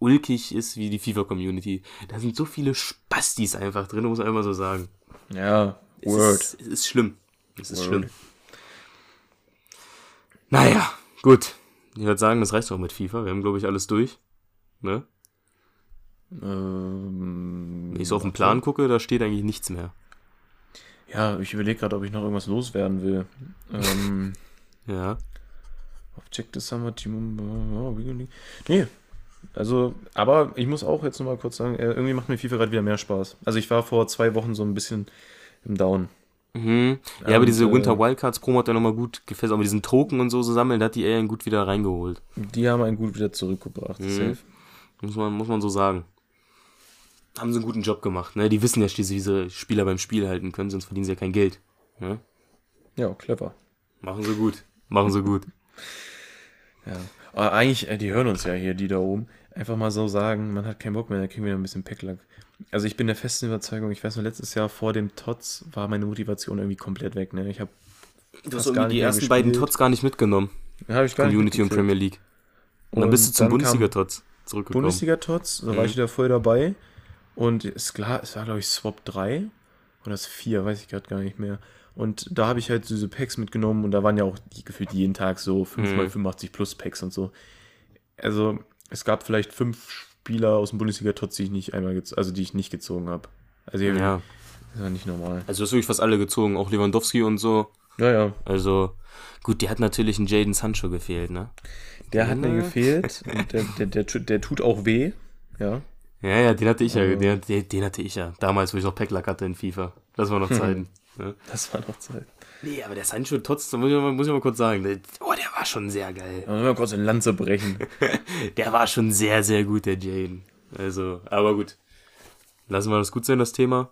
ulkig ist wie die FIFA-Community. Da sind so viele Spastis einfach drin, muss man einfach so sagen. Ja, Es Word. Ist, es ist schlimm. Es ist Word. schlimm. Naja, gut. Ich würde sagen, das reicht auch mit FIFA. Wir haben, glaube ich, alles durch. Ne? Ähm, Wenn ich so auf den Plan gucke, da steht eigentlich nichts mehr. Ja, ich überlege gerade, ob ich noch irgendwas loswerden will. ähm, [LAUGHS] Ja. Object the Summer Team. Nee. Also, aber ich muss auch jetzt nochmal kurz sagen, äh, irgendwie macht mir FIFA gerade wieder mehr Spaß. Also ich war vor zwei Wochen so ein bisschen im Down. Mhm. Ja, aber Und, diese äh, Winter Wildcards Promo hat ja nochmal gut gefällt, auch mit diesen Token und so, so sammeln, da hat die Alien gut wieder reingeholt. Die haben einen gut wieder zurückgebracht. Mhm. Safe. Muss man, muss man so sagen. Haben sie einen guten Job gemacht, ne? Die wissen ja schließlich, wie sie Spieler beim Spiel halten können, sonst verdienen sie ja kein Geld. Ne? Ja, clever. Machen sie gut. Machen sie gut. Ja. Aber eigentlich, äh, die hören uns ja hier, die da oben. Einfach mal so sagen, man hat keinen Bock mehr, dann kriegen wir ein bisschen Packlack. Also ich bin der festen Überzeugung, ich weiß noch, letztes Jahr vor dem TOTS war meine Motivation irgendwie komplett weg. Ne? Ich habe Du hast irgendwie die nicht ersten beiden gespielt. Tots gar nicht mitgenommen. hab ich gar nicht Community und mitgekriegt. Premier League. Und, dann bist du zum Bundesliga-Tots zurückgekommen. Bundesliga-Tots, da war Mhm. ich wieder voll dabei. Und ist klar, es war glaube ich Swap 3 oder das 4, weiß ich gerade gar nicht mehr. Und da habe ich halt diese Packs mitgenommen und da waren ja auch die, gefühlt jeden Tag so 5x85 plus Packs und so. Also es gab vielleicht fünf Spieler aus dem Bundesliga-Tots, die ich nicht einmal also die ich nicht gezogen habe. Also Ja. das war nicht normal. Also du hast wirklich fast alle gezogen, auch Lewandowski und so. Ja, ja. Also, gut, der hat natürlich einen Jaden Sancho gefehlt, ne? Der hat mir gefehlt [LAUGHS] und der, der, der, der tut auch weh. Ja. Ja, ja, den hatte ich ja, den, den, den hatte ich ja. Damals, wo ich noch Packlack hatte in FIFA. Das war noch [LAUGHS] Zeiten. Ne? Das war noch Zeit. Nee, aber der Sancho trotzdem, muss ich mal, muss ich mal kurz sagen, der, oh, der war schon sehr geil. Müssen wir kurz eine Lanze brechen. [LAUGHS] Der war schon sehr, sehr gut, der Jaden. Also, aber gut. Lassen wir das gut sein, das Thema.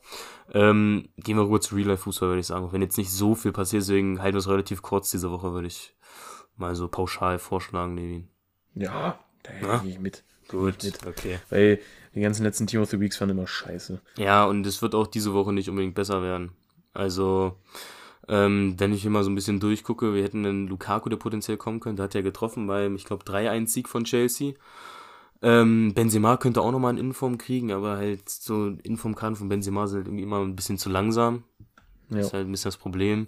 Ähm, gehen wir rüber zu Real-Life-Fußball, würde ich sagen. Auch wenn jetzt nicht so viel passiert, deswegen halten wir es relativ kurz diese Woche, würde ich mal so pauschal vorschlagen, Levin. Ja, da gehe ich mit. Gut, Mit. okay. Weil die ganzen letzten Team of the Weeks waren immer scheiße. Ja, und es wird auch diese Woche nicht unbedingt besser werden. Also, ähm, wenn ich mal so ein bisschen durchgucke, wir hätten einen Lukaku, der potenziell kommen könnte, hat ja getroffen beim, ich glaube, 3-1-Sieg von Chelsea. Ähm, Benzema könnte auch nochmal einen Inform kriegen, aber halt so Informkarten von Benzema sind halt irgendwie immer ein bisschen zu langsam. Ja. Das ist halt ein bisschen das Problem.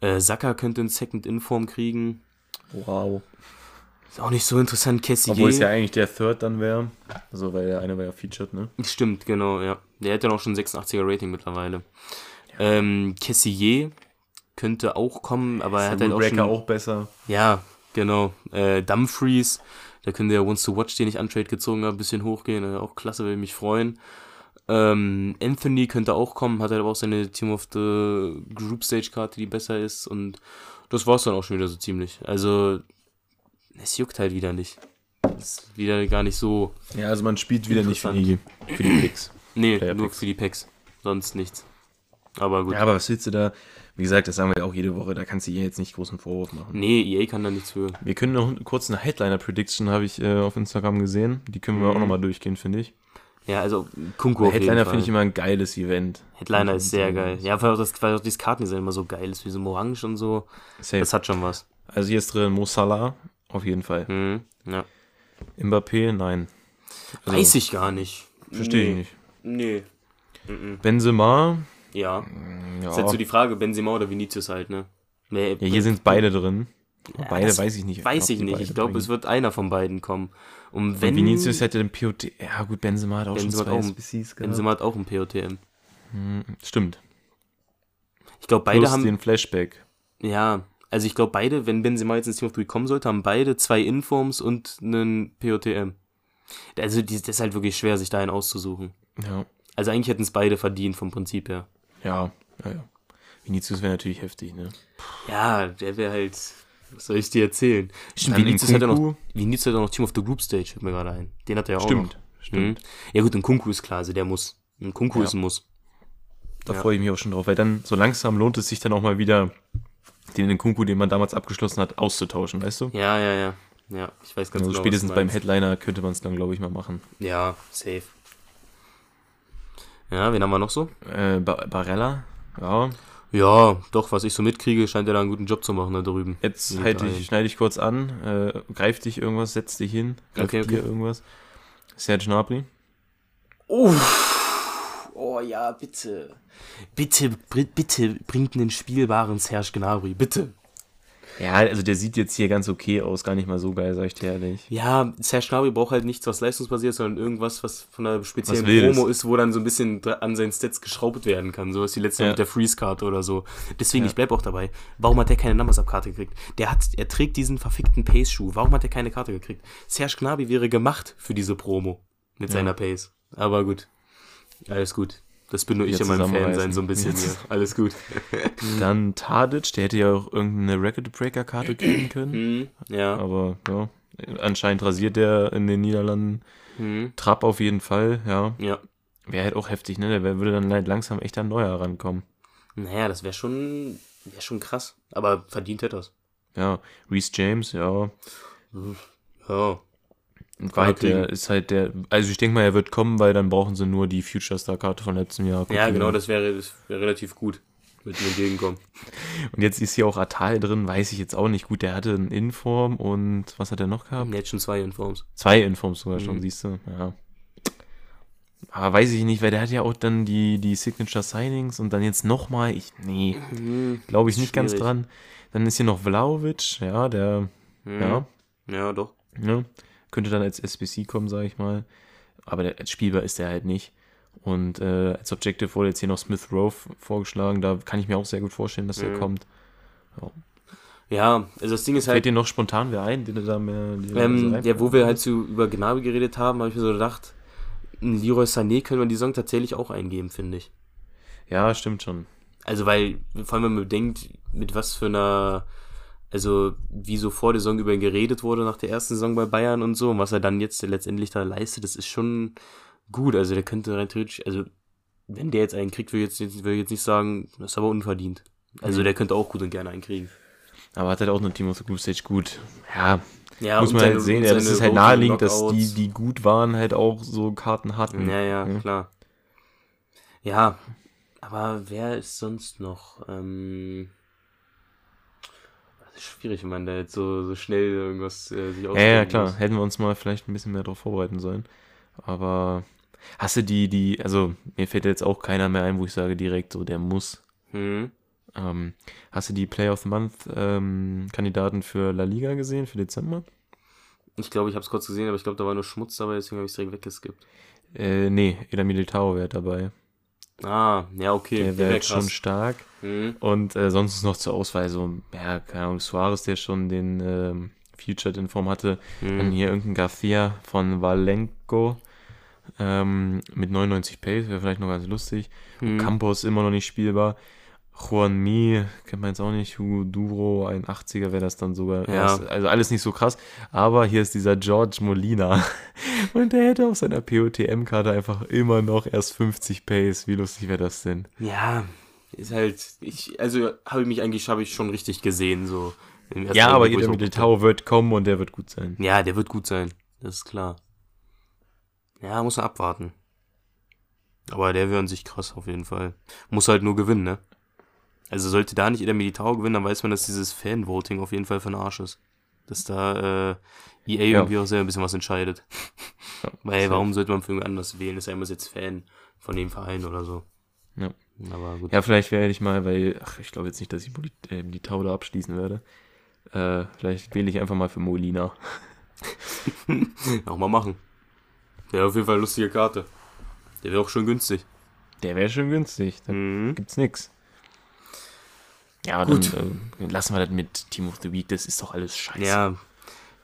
Äh, Saka könnte einen Second Inform kriegen. Wow. Ist auch nicht so interessant. Kessier. Obwohl es ja eigentlich der Third dann wäre. Also, weil der eine war ja featured, ne? Stimmt, genau, ja. Der hat ja auch schon 86er Rating mittlerweile. Ähm, Kessier könnte auch kommen, aber er hat halt auch schon... Auch besser. Ja, genau. Äh, Dumfries, da könnte der Once to Watch, den ich Untrade gezogen habe, ein bisschen hochgehen. Äh, auch klasse, würde mich freuen. Ähm, Anthony könnte auch kommen, hat halt aber auch seine Team of the Group Stage Karte, die besser ist. Und das war's dann auch schon wieder so ziemlich. Also, es juckt halt wieder nicht. Ist wieder gar nicht so. Ja, also man spielt wieder nicht für die, für die Picks. Nee, Player nur Picks. für die Packs. Sonst nichts. Aber gut. Ja, aber was willst du da? Wie gesagt, das sagen wir auch jede Woche, da kannst du ihr jetzt nicht großen Vorwurf machen. Nee, EA kann da nichts für. Wir können noch kurz eine Headliner-Prediction, habe ich äh, auf Instagram gesehen. Die können wir Mhm. auch nochmal durchgehen, finde ich. Ja, also jeden Headliner finde ich immer ein geiles Event. Headliner ist sehr geil. Ja, weil auch, das, weil auch dieses Kartendesign immer so geil ist, wie so orange und so. Safe. Das hat schon was. Also hier ist drin Mo Salah, auf jeden Fall. Mhm. Ja. Mbappé, nein. Also, Weiß ich gar nicht. Verstehe nee. ich nicht. Nee. Mhm. Benzema, Ja. ja. Ist halt so die Frage, Benzema oder Vinicius halt, ne? Nee, ja, hier sind beide drin. Ja, beide das weiß ich nicht. Weiß ich nicht. Ich glaube, es wird einer von beiden kommen. Und Und wenn Vinicius hätte den POT. Ja, gut, Benzema hat auch Benzema schon zwei hat auch- SBCs gehabt. Benzema hat auch ein POTM. Hm, Stimmt. Ich glaube, beide Plus haben. den Flashback. Ja, also ich glaube, beide, wenn Benzema jetzt ins Team of the Week kommen sollte, haben beide zwei Informs und einen POTM. Also das ist halt wirklich schwer, sich da einen auszusuchen. Ja. Also eigentlich hätten es beide verdient vom Prinzip her. Ja, ja, ja. Vinicius wäre natürlich heftig, ne? Ja, der wäre halt. Was soll ich dir erzählen? Stimmt, Dann Vinicius hat ja noch. Vinicius hat ja noch Team of the Group Stage, fällt mir gerade ein. Den hat er ja auch Stimmt. noch. Stimmt. Mhm. Ja gut, ein Kunku ist klar, also der muss. Ein Kunku Ja. ist ein Muss. Da Ja. freue ich mich auch schon drauf, weil dann so langsam lohnt es sich dann auch mal wieder, den Nkunku, den man damals abgeschlossen hat, auszutauschen, weißt du? Ja, ja, ja. Ja, ich weiß ganz Also genau. spätestens was du beim. Headliner könnte man es dann, glaube ich, mal machen. Ja, safe. Ja, wen haben wir noch so? Äh, ba Barella, ja. Ja, doch, was ich so mitkriege, scheint er da einen guten Job zu machen da drüben. Jetzt halt ich, schneide ich kurz an, äh, greif dich irgendwas, setz dich hin, greif Okay, dir okay. irgendwas. Serge Gnabry. Oh ja, bitte. Bitte, br- bitte bringt einen spielbaren Serge Gnabry, bitte. Ja, also der sieht jetzt hier ganz okay aus, gar nicht mal so geil, sag ich dir ehrlich. Ja, Serge Gnabry braucht halt nichts, was leistungsbasiert, sondern irgendwas, was von einer speziellen. Promo ist, wo dann so ein bisschen an seinen Stats geschraubt werden kann. So ist die letzte Ja. mit der Freeze-Karte oder so. Deswegen, Ja. ich bleib auch dabei. Warum hat der keine Numbers-Up-Karte gekriegt? Der hat, er trägt diesen verfickten Pace-Schuh. Warum hat er keine Karte gekriegt? Serge Gnabry wäre gemacht für diese Promo mit Ja. seiner Pace. Aber gut. Alles gut. Das bin nur ich in meinem Fan zusammenreißen. sein, so ein bisschen hier. Alles gut. [LAUGHS] Dann Tadic, der hätte ja auch irgendeine Record Breaker Karte kriegen können. Hm, ja. Aber ja, anscheinend rasiert der in den Niederlanden. Hm, Trapp auf jeden Fall, ja. ja. Wäre halt auch heftig, ne? Der würde dann halt langsam echt an Neuer rankommen. Naja, das wäre schon, wär schon krass. Aber verdient hätte er's. Ja, Reese James, ja. Ja. Halt, der ist halt der. Also ich denke mal, er wird kommen, weil dann brauchen sie nur die Future Star Karte von letztem Jahr. Ja, kopieren. genau, das wäre, das wäre relativ gut mit dem Entgegenkommen. [LAUGHS] Und jetzt ist hier auch Atal drin, weiß ich jetzt auch nicht. Gut, der hatte einen Inform und was hat er noch gehabt? Jetzt schon zwei Informs. Zwei Informs sogar schon, Mhm. siehst du. Ja. Aber weiß ich nicht, weil der hat ja auch dann die, die Signature Signings und dann jetzt nochmal. Ich, nee, glaube ich nicht ganz Schwierig. dran. Dann ist hier noch Vlaovic, ja, der, Mhm. ja, Ja, doch. ne, könnte dann als SBC kommen, sage ich mal. Aber der, als spielbar ist der halt nicht. Und äh, als Objective wurde jetzt hier noch Smith Rowe vorgeschlagen. Da kann ich mir auch sehr gut vorstellen, dass der Mhm. kommt. Ja, also das Ding ist Fällt halt, dir noch spontan wer ein, den du da mehr. so ähm, ja, wo wir halt zu, über Gnabry geredet haben, habe ich mir so gedacht, ein Leroy Sané können wir die Saison tatsächlich auch eingeben, finde ich. Ja, stimmt schon. Also, weil, vor allem, wenn man bedenkt, mit was für einer, also, wie so vor der Saison über ihn geredet wurde nach der ersten Saison bei Bayern und so, und was er dann jetzt letztendlich da leistet, das ist schon gut. Also, der könnte rein theoretisch, also, wenn der jetzt einen kriegt, will ich jetzt, will ich jetzt nicht sagen, das ist aber unverdient. Also, Mhm. der könnte auch gut und gerne einen kriegen. Aber hat halt auch eine Team of the Group Stage gut. Ja, Ja, muss man seine- halt sehen. Ja, das ist halt naheliegend, dass die, die gut waren, halt auch so Karten hatten. Ja, ja, Ja. klar. Ja, aber wer ist sonst noch? Ähm, schwierig, wenn man da jetzt so, so schnell irgendwas äh, sich Ja, ja, klar. muss. Hätten wir uns mal vielleicht ein bisschen mehr darauf vorbereiten sollen. Aber hast du die, die, also mir fällt jetzt auch keiner mehr ein, wo ich sage direkt so, der muss. Hm. Ähm, hast du die Player of the Month ähm, Kandidaten für La Liga gesehen, für Dezember? Ich glaube, ich habe es kurz gesehen, aber ich glaube, da war nur Schmutz dabei, deswegen habe ich es direkt weggeskippt. Äh, nee, Eda Militao wäre dabei. Ah, ja, okay. Der wäre schon stark. Hm. Und äh, sonst ist noch zur Auswahl so, ja, keine Ahnung, Suarez, der schon den ähm, Future in Form hatte. Dann Hm. hier irgendein Garcia von Valenco ähm, mit 99 Pace, wäre vielleicht noch ganz lustig. Hm. Campos immer noch nicht spielbar. Juan Mi, kennt man jetzt auch nicht. Hugo Duro, ein 80er wäre das dann sogar. Ja. Also alles nicht so krass. Aber hier ist dieser George Molina. [LAUGHS] Und der hätte auf seiner POTM-Karte einfach immer noch erst 50 Pace. Wie lustig wäre das denn? Ja, ist halt, ich, also habe ich mich eigentlich, habe ich schon richtig gesehen, so. Ja, aber jeder ich auch- Militao wird kommen und der wird gut sein. Ja, der wird gut sein, das ist klar. Ja, muss er abwarten. Aber der wäre an sich krass, auf jeden Fall. Muss halt nur gewinnen, ne? Also sollte da nicht der Militao gewinnen, dann weiß man, dass dieses Fan-Voting auf jeden Fall für den Arsch ist. Dass da äh, EA Ja. irgendwie auch sehr ein bisschen was entscheidet. Ja, [LAUGHS] Weil warum sollte man für irgendwen anders wählen? Ist ja immer jetzt Fan von dem Verein oder so. Ja. Aber gut. Ja, vielleicht werde ich mal, weil, ach, ich glaube jetzt nicht, dass ich äh, Militao da abschließen werde. Äh, vielleicht wähle ich einfach mal für Molina. Auch mal machen. Wäre auf jeden Fall eine lustige Karte. Der wäre auch schon günstig. Der wäre schon günstig. Dann Mhm. gibt's nix. Ja, aber Gut. dann äh, lassen wir das mit Team of the Week. Das ist doch alles scheiße. Ja,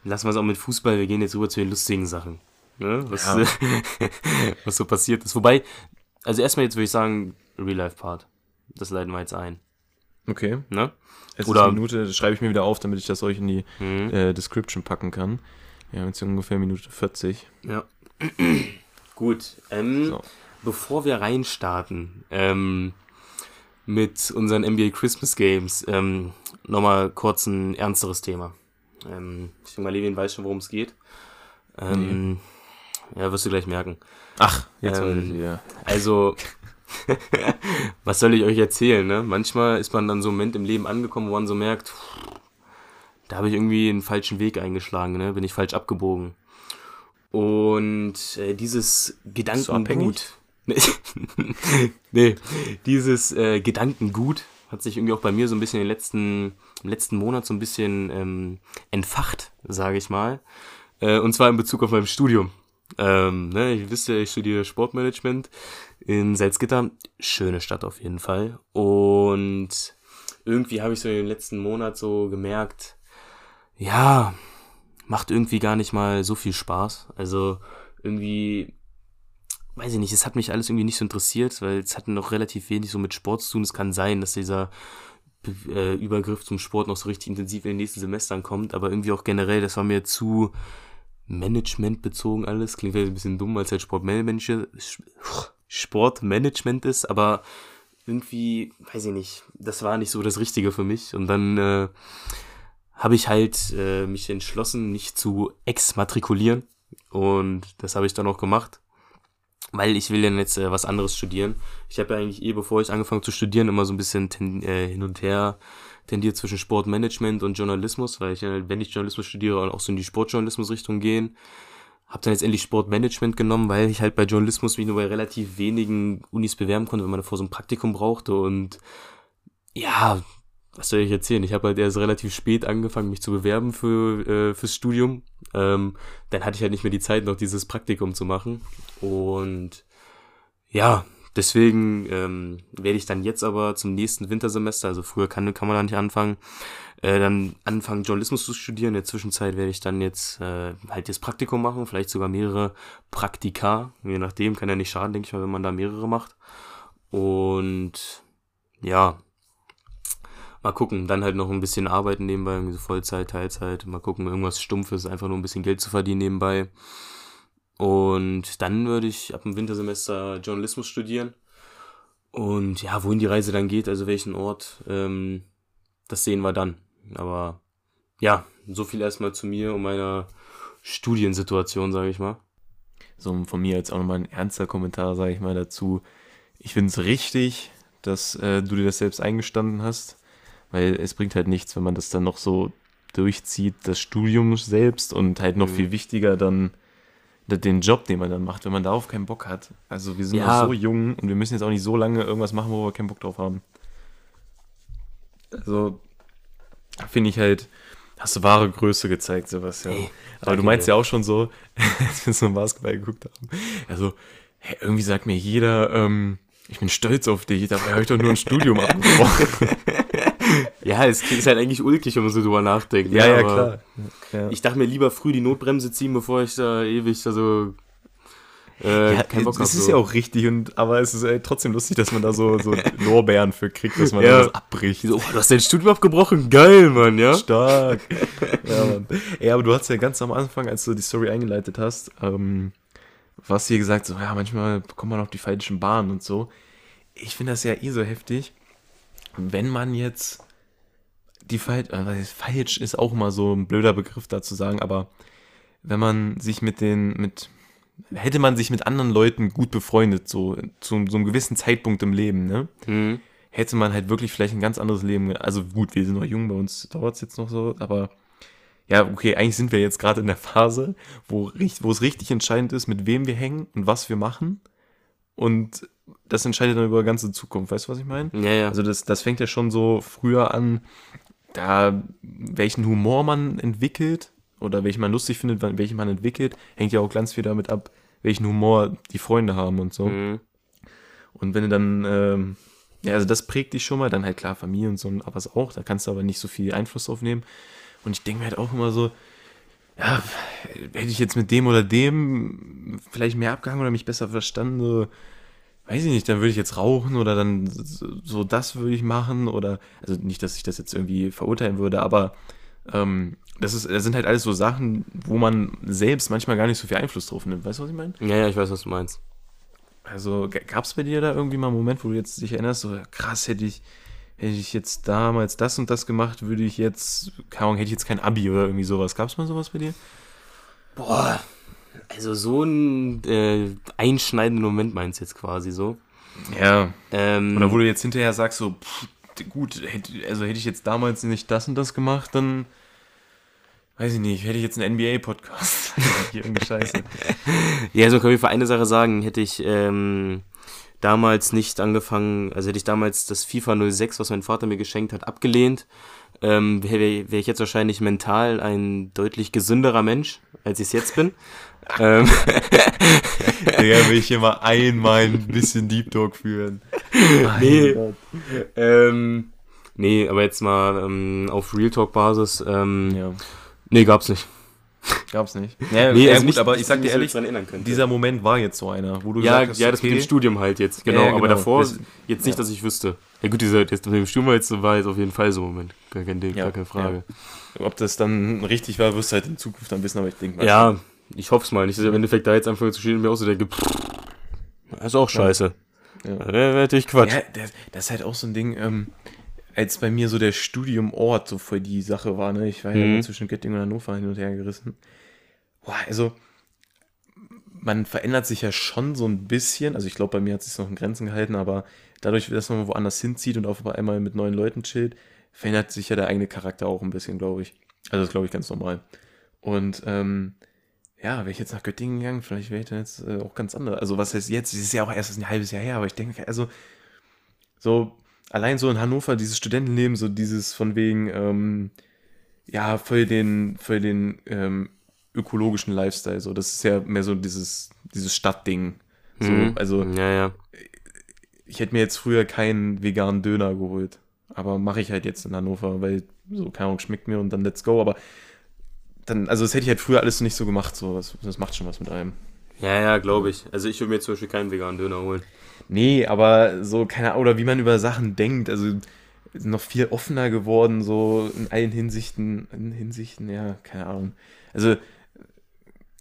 lassen wir es auch mit Fußball. Wir gehen jetzt rüber zu den lustigen Sachen. Ne? Was, Ja. [LAUGHS] was so passiert ist. Wobei, also erstmal jetzt würde ich sagen, Real-Life-Part. Das leiten wir jetzt ein. Okay. Ne? Es Oder- ist eine Minute, das schreibe ich mir wieder auf, damit ich das euch in die Mhm. äh, Description packen kann. Wir haben jetzt ungefähr Minute 40. Ja. [CLEARS THROAT] Gut. Ähm, So. Bevor wir reinstarten ähm, mit unseren NBA Christmas Games, ähm, nochmal kurz ein ernsteres Thema. Ähm, ich denke mal, Levin weiß schon, worum es geht. Ähm, Ja, wirst du gleich merken. Ach, jetzt Ähm, ich wieder. Also, [LAUGHS] was soll ich euch erzählen, ne? Manchmal ist man dann so einen Moment im Leben angekommen, wo man so merkt, da habe ich irgendwie einen falschen Weg eingeschlagen, ne? Bin ich falsch abgebogen. Und äh, dieses Gedankengut. [LAUGHS] Nee, dieses äh, Gedankengut hat sich irgendwie auch bei mir so ein bisschen den letzten, im letzten Monat so ein bisschen ähm, entfacht, sage ich mal. Äh, und zwar in Bezug auf mein Studium. Ähm, ne, ihr wisst ja, ich studiere Sportmanagement in Salzgitter. Schöne Stadt auf jeden Fall. Und irgendwie habe ich so den letzten Monat so gemerkt, ja, macht irgendwie gar nicht mal so viel Spaß. Also irgendwie, weiß ich nicht, es hat mich alles irgendwie nicht so interessiert, weil es hat noch relativ wenig so mit Sport zu tun. Es kann sein, dass dieser äh, Übergriff zum Sport noch so richtig intensiv in den nächsten Semestern kommt, aber irgendwie auch generell, das war mir zu Management bezogen alles. Klingt vielleicht ein bisschen dumm, als halt Sportmanagement, Sportmanagement ist, aber irgendwie, weiß ich nicht, das war nicht so das Richtige für mich. Und dann äh, habe ich halt äh, mich entschlossen, nicht zu exmatrikulieren. Und das habe ich dann auch gemacht, weil ich will dann jetzt äh, was anderes studieren. Ich habe ja eigentlich eh, bevor ich angefangen zu studieren, immer so ein bisschen ten, äh, hin und her tendiert zwischen Sportmanagement und Journalismus, weil ich, äh, wenn ich Journalismus studiere, auch so in die Sportjournalismus-Richtung gehen. Hab dann jetzt endlich Sportmanagement genommen, weil ich halt bei Journalismus mich nur bei relativ wenigen Unis bewerben konnte, wenn man davor so ein Praktikum brauchte. Und ja, was soll ich erzählen? Ich habe halt erst relativ spät angefangen, mich zu bewerben für äh, fürs Studium. Ähm, dann hatte ich halt nicht mehr die Zeit, noch dieses Praktikum zu machen. Und ja, deswegen ähm, werde ich dann jetzt aber zum nächsten Wintersemester, also früher kann, kann man da nicht anfangen, äh, dann anfangen, Journalismus zu studieren. In der Zwischenzeit werde ich dann jetzt äh, halt das Praktikum machen, vielleicht sogar mehrere Praktika. Je nachdem, kann ja nicht schaden, denke ich mal, wenn man da mehrere macht. Und ja, mal gucken, dann halt noch ein bisschen arbeiten nebenbei, irgendwie so Vollzeit, Teilzeit, mal gucken, irgendwas Stumpfes, einfach nur ein bisschen Geld zu verdienen nebenbei. Und dann würde ich ab dem Wintersemester Journalismus studieren. Und ja, wohin die Reise dann geht, also welchen Ort, ähm, das sehen wir dann. Aber ja, so viel erstmal zu mir und meiner Studiensituation, sage ich mal. So von mir jetzt auch nochmal ein ernster Kommentar, sage ich mal, dazu. Ich finde es richtig, dass äh, du dir das selbst eingestanden hast, weil es bringt halt nichts, wenn man das dann noch so durchzieht, das Studium selbst und halt noch Mhm. viel wichtiger dann den Job, den man dann macht, wenn man darauf keinen Bock hat. Also wir sind Ja. noch so jung und wir müssen jetzt auch nicht so lange irgendwas machen, wo wir keinen Bock drauf haben. Also finde ich halt, hast du wahre Größe gezeigt, Sebastian. Ey, Aber du meinst dir. ja auch schon so, [LAUGHS] als wir so Basketball geguckt haben. Also, hey, irgendwie sagt mir jeder, ähm, ich bin stolz auf dich, dabei habe ich doch nur ein Studium [LAUGHS] abgebrochen. Ja, es ist halt eigentlich ulkig, wenn man so drüber nachdenkt. ja, ne, ja, aber klar. Ja. Ich dachte mir lieber früh die Notbremse ziehen, bevor ich da ewig da so äh, ja, keinen Bock das ist so. ja auch richtig, und, aber es ist äh, trotzdem lustig, dass man da so, so [LAUGHS] Lorbeeren für kriegt, dass man Ja. das abbricht. so, oh, du hast dein Studium abgebrochen, geil, Mann, ja? Stark. [LAUGHS] ja, Mann. Ja, aber du hast ja ganz am Anfang, als du die Story eingeleitet hast, ähm, was hier gesagt, so, ja, manchmal kommt man auf die falschen Bahnen und so. Ich finde das ja eh so heftig. wenn man jetzt die falsch, äh, falsch ist auch mal so ein blöder Begriff da zu sagen, aber wenn man sich mit den, mit, hätte man sich mit anderen Leuten gut befreundet, so zu so einem gewissen Zeitpunkt im Leben, ne? Mhm. Hätte man halt wirklich vielleicht ein ganz anderes Leben. Also gut, wir sind noch jung, bei uns dauert es jetzt noch so, aber ja, okay, eigentlich sind wir jetzt gerade in der Phase, wo, wo es richtig entscheidend ist, mit wem wir hängen und was wir machen. Und das entscheidet dann über die ganze Zukunft. Weißt du, was ich meine? Ja, ja. Also das, das fängt ja schon so früher an, da welchen Humor man entwickelt oder welchen man lustig findet, welchen man entwickelt, hängt ja auch ganz viel damit ab, welchen Humor die Freunde haben und so. Mhm. Und wenn du dann, ähm, ja, also das prägt dich schon mal, dann halt klar Familie und so, aber was auch, da kannst du aber nicht so viel Einfluss drauf nehmen. Und ich denke mir halt auch immer so, ja, hätte ich jetzt mit dem oder dem vielleicht mehr abgehangen oder mich besser verstanden, so, weiß ich nicht, dann würde ich jetzt rauchen oder dann so, das würde ich machen oder, also nicht, dass ich das jetzt irgendwie verurteilen würde, aber ähm, das, ist, das sind halt alles so Sachen, wo man selbst manchmal gar nicht so viel Einfluss drauf nimmt. Weißt du, was ich meine? Ja, ja, ich weiß, was du meinst. Also gab es bei dir da irgendwie mal einen Moment, wo du jetzt dich erinnerst, so krass, hätte ich, hätte ich jetzt damals das und das gemacht, würde ich jetzt, keine Ahnung, hätte ich jetzt kein Abi oder irgendwie sowas. Gab es mal sowas bei dir? Boah, also so ein äh, einschneidenden Moment meinst du jetzt quasi so. Ja. Ähm, Oder wo du jetzt hinterher sagst, so, pff, gut, hätte, also hätte ich jetzt damals nicht das und das gemacht, dann weiß ich nicht, hätte ich jetzt einen NBA-Podcast. Hier [LAUGHS] irgendeine Scheiße. [LAUGHS] Ja, also kann ich für eine Sache sagen, hätte ich ähm, damals nicht angefangen, also hätte ich damals das FIFA 06, was mein Vater mir geschenkt hat, abgelehnt, ähm, wäre wär ich jetzt wahrscheinlich mental ein deutlich gesünderer Mensch, als ich es jetzt bin. [LAUGHS] ähm, [LAUGHS] Digga, will ich hier mal einmal ein bisschen Deep Talk führen. [LAUGHS] nee, ähm, nee, aber jetzt mal ähm, auf Real Talk Basis, ähm, Ja, nee, gab's nicht. gab's nicht. Ja, Nee, also gut, nicht, aber ich sag dir mich ehrlich, dieser Moment war jetzt so einer, wo du ja, gesagt hast, ja, das mit okay, dem Studium halt jetzt, genau, Ja, ja, aber genau. davor Das- jetzt nicht, dass ich wüsste. Ja gut, dieser, das mit dem war jetzt, war jetzt auf jeden Fall so ein Moment, gar, kein Ding, Ja, gar keine Frage. Ob das dann richtig war, wirst du halt in Zukunft dann wissen, aber ich denke mal. Ja, ich hoffe es mal nicht, dass ich im Endeffekt da jetzt anfange zu stehen und mir auch so denke, pff, das ist auch scheiße. Ja. Ja. Wäre natürlich Quatsch. Ja, das, das ist halt auch so ein Ding, ähm, als bei mir so der Studiumort so voll die Sache war, ne? Ich war ja Mhm. immer zwischen Göttingen und Hannover hin und her gerissen. Boah, also, man verändert sich ja schon so ein bisschen. Also, ich glaube, bei mir hat es sich noch in Grenzen gehalten, aber dadurch, dass man woanders hinzieht und auf einmal mit neuen Leuten chillt, verändert sich ja der eigene Charakter auch ein bisschen, glaube ich. Also, das glaube ich ganz normal. Und, ähm, ja, wäre ich jetzt nach Göttingen gegangen, vielleicht wäre ich dann jetzt äh, auch ganz anders. Also, was heißt jetzt? Es ist ja auch erst ein halbes Jahr her, aber ich denke, also, so, allein so in Hannover, dieses Studentenleben, so dieses von wegen, ähm, ja, voll den, voll den ähm, ökologischen Lifestyle, so, das ist ja mehr so dieses, dieses Stadtding. So, Mhm. also, ja, ja. Ich hätte mir jetzt früher keinen veganen Döner geholt, aber mache ich halt jetzt in Hannover, weil so, keine Ahnung, schmeckt mir und dann let's go, aber dann, also das hätte ich halt früher alles nicht so gemacht, so, das, das macht schon was mit einem. Ja, ja, glaube ich. Also ich würde mir zum Beispiel keinen veganen Döner holen. Nee, aber so, keine Ahnung, oder wie man über Sachen denkt, also noch viel offener geworden, so in allen Hinsichten, in Hinsichten, ja, keine Ahnung. Also,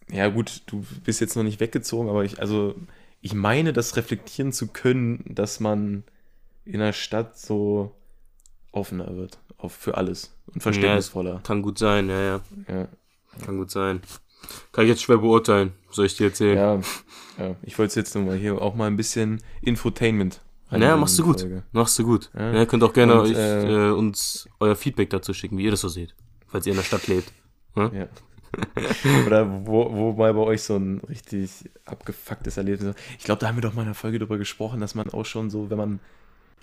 ja gut, du bist jetzt noch nicht weggezogen, aber ich, also, ich meine, das reflektieren zu können, dass man in der Stadt so offener wird, auf, für alles und verständnisvoller. Kann gut sein, ja, ja. Ja, Kann gut sein. Kann ich jetzt schwer beurteilen, soll ich dir erzählen. ja, ja. ich wollte es jetzt nochmal hier auch mal ein bisschen Infotainment. Ja, reinbringen machst du gut. Folge. Machst du gut. Ja. Ja. könnt auch gerne Und, euch, äh, äh, uns euer Feedback dazu schicken, wie ihr das so seht. Falls ihr in der Stadt lebt. Ja. [LAUGHS] Oder wo, wo mal bei euch so ein richtig abgefucktes Erlebnis ist. Ich glaube, da haben wir doch mal in einer Folge drüber gesprochen, dass man auch schon so, wenn man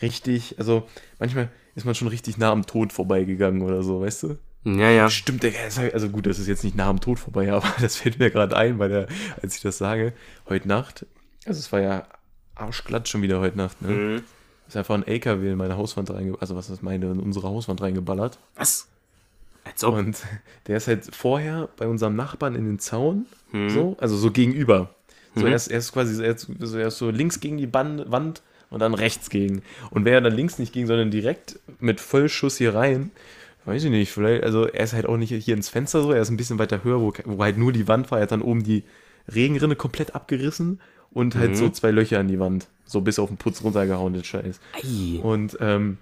richtig, also manchmal ist man schon richtig nah am Tod vorbeigegangen oder so, weißt du? Ja, ja. Stimmt, also gut, das ist jetzt nicht nah am Tod vorbei, [LAUGHS] aber das fällt mir gerade ein, weil der, als ich das sage, heute Nacht, also es war ja arschglatt schon wieder heute Nacht, ne? Mhm. Ist einfach ein LKW in meine Hauswand reingeballert, also was ist meine, in unsere Hauswand reingeballert. Was? Als ob. Und der ist halt vorher bei unserem Nachbarn in den Zaun, Mhm. so, also so gegenüber. So Mhm. erst, erst quasi so erst, so erst so links gegen die Ban- Wand und dann rechts gegen. Und wäre dann links nicht gegen, sondern direkt mit Vollschuss hier rein, weiß ich nicht, vielleicht, also er ist halt auch nicht hier ins Fenster so, er ist ein bisschen weiter höher, wo, wo halt nur die Wand war, er hat dann oben die Regenrinne komplett abgerissen und halt Mhm. so zwei Löcher in die Wand, so bis auf den Putz runtergehauen, den Scheiß. Ei. Und ähm,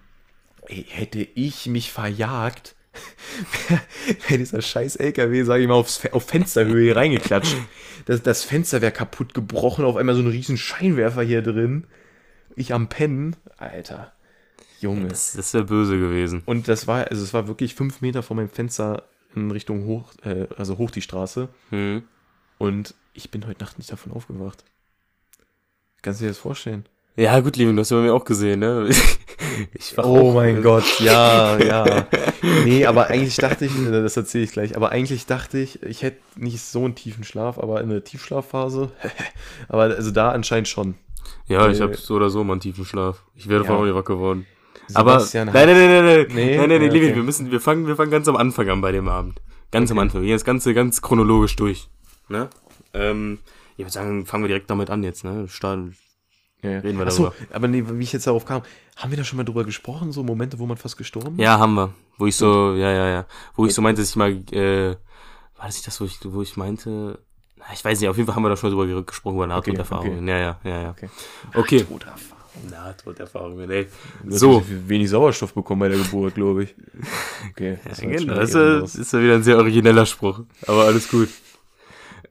ey, hätte ich mich verjagt, [LAUGHS] wäre dieser scheiß LKW, sage ich mal, aufs, auf Fensterhöhe hier reingeklatscht. Das, das Fenster wäre kaputt gebrochen, auf einmal so ein riesen Scheinwerfer hier drin. Ich am Pennen. Alter. Junge. Das, das wäre böse gewesen. Und das war, also es war wirklich fünf Meter vor meinem Fenster in Richtung hoch, äh, also hoch die Straße. Hm. Und ich bin heute Nacht nicht davon aufgewacht. Kannst du dir das vorstellen? Ja, gut, Lieben, du hast ja bei mir auch gesehen, ne? [LAUGHS] Ich war Oh mein Gott, ja, [LAUGHS] ja. Nee, aber eigentlich dachte ich, äh, das erzähle ich gleich, aber eigentlich dachte ich, ich hätte nicht so einen tiefen Schlaf, aber in der Tiefschlafphase. [LAUGHS] aber also da anscheinend schon. Ja, ich Äh, habe so oder so mal einen tiefen Schlaf. Ich wäre Ja. davon auch wach geworden. Aber Sebastian nein, nein, nein, nein, nein, Nee? nein, nein, nein, okay. wir müssen, wir fangen, wir fangen ganz am Anfang an bei dem Abend. Ganz am Okay. Anfang. Wir gehen das Ganze ganz chronologisch durch. Ne? Ähm, ich würde sagen, fangen wir direkt damit an jetzt, ne? Starten. Ja, ja. Reden wir Achso, darüber. aber nee, wie ich jetzt darauf kam, haben wir da schon mal drüber gesprochen, so Momente, wo man fast gestorben ist? Ja, haben wir. Wo ich so, ja, ja, ja. Wo ich so meinte, dass ich mal, äh, war das nicht das, wo ich, wo ich meinte, na, ich weiß nicht, auf jeden Fall haben wir da schon drüber gesprochen, über Nahtoderfahrungen. Ja, ja, ja, ja. Okay. Okay. Toderfahrung. Nahtoderfahrungen, ey. Du hast So. wenig Sauerstoff bekommen bei der Geburt, glaube ich. Okay. [LAUGHS] das Ja, genau, das ist ja wieder ein sehr origineller Spruch. Aber alles gut.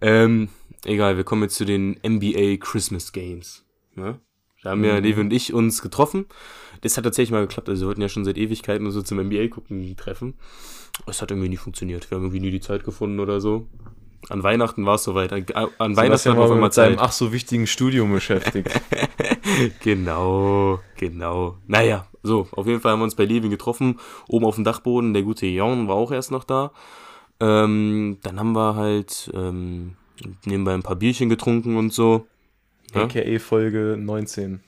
Ähm, egal, wir kommen jetzt zu den NBA Christmas Games. Ne? Da haben ja Mhm. Levi und ich uns getroffen. Das hat tatsächlich mal geklappt. Also wir wollten ja schon seit Ewigkeiten so zum NBA gucken treffen. Es hat irgendwie nie funktioniert. Wir haben irgendwie nie die Zeit gefunden oder so. An Weihnachten war es soweit. An, an Weihnachten war einmal mit seinem Zeit. ach so wichtigen Studium beschäftigt. [LAUGHS] Genau, genau. Naja, so, auf jeden Fall haben wir uns bei Levin getroffen, oben auf dem Dachboden. Der gute Jon war auch erst noch da. Ähm, dann haben wir halt ähm, nebenbei ein paar Bierchen getrunken und so. Ja? AKA Folge 19.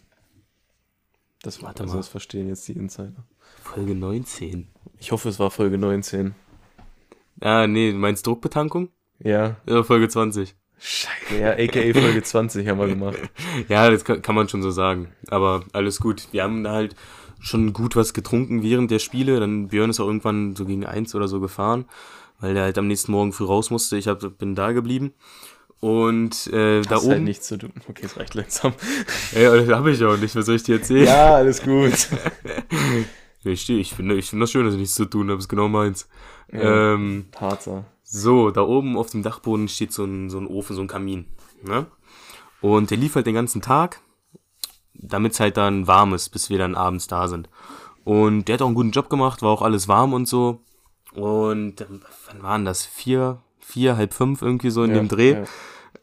Das Warte also mal. das verstehen jetzt die Insider. Folge 19. Ich hoffe, es war Folge 19. Ah, nee, du meinst Druckbetankung? Ja. Ja, Folge 20. Scheiße. Ja, AKA Folge 20 haben wir [LAUGHS] gemacht. Ja, das kann, kann man schon so sagen. Aber alles gut. Wir haben da halt schon gut was getrunken während der Spiele. Dann Björn ist auch irgendwann so gegen eins oder so gefahren, weil der halt am nächsten Morgen früh raus musste. Ich hab, bin da geblieben. Und äh, da Hast oben. halt nichts zu tun. Okay, es reicht langsam. [LAUGHS] Ja, das habe ich auch nicht. Was soll ich dir erzählen? Ja, alles gut. [LAUGHS] Ich. Ich finde ich find das schön, dass ich nichts zu tun habe. Ist genau meins. Ja. Ähm, Harzer. So, da oben auf dem Dachboden steht so ein, so ein Ofen, so ein Kamin. Ne? Und der lief halt den ganzen Tag, damit es halt dann warm ist, bis wir dann abends da sind. Und der hat auch einen guten Job gemacht, war auch alles warm und so. Und wann waren das? Vier, vier, halb fünf irgendwie so in Ja, dem Dreh. ja.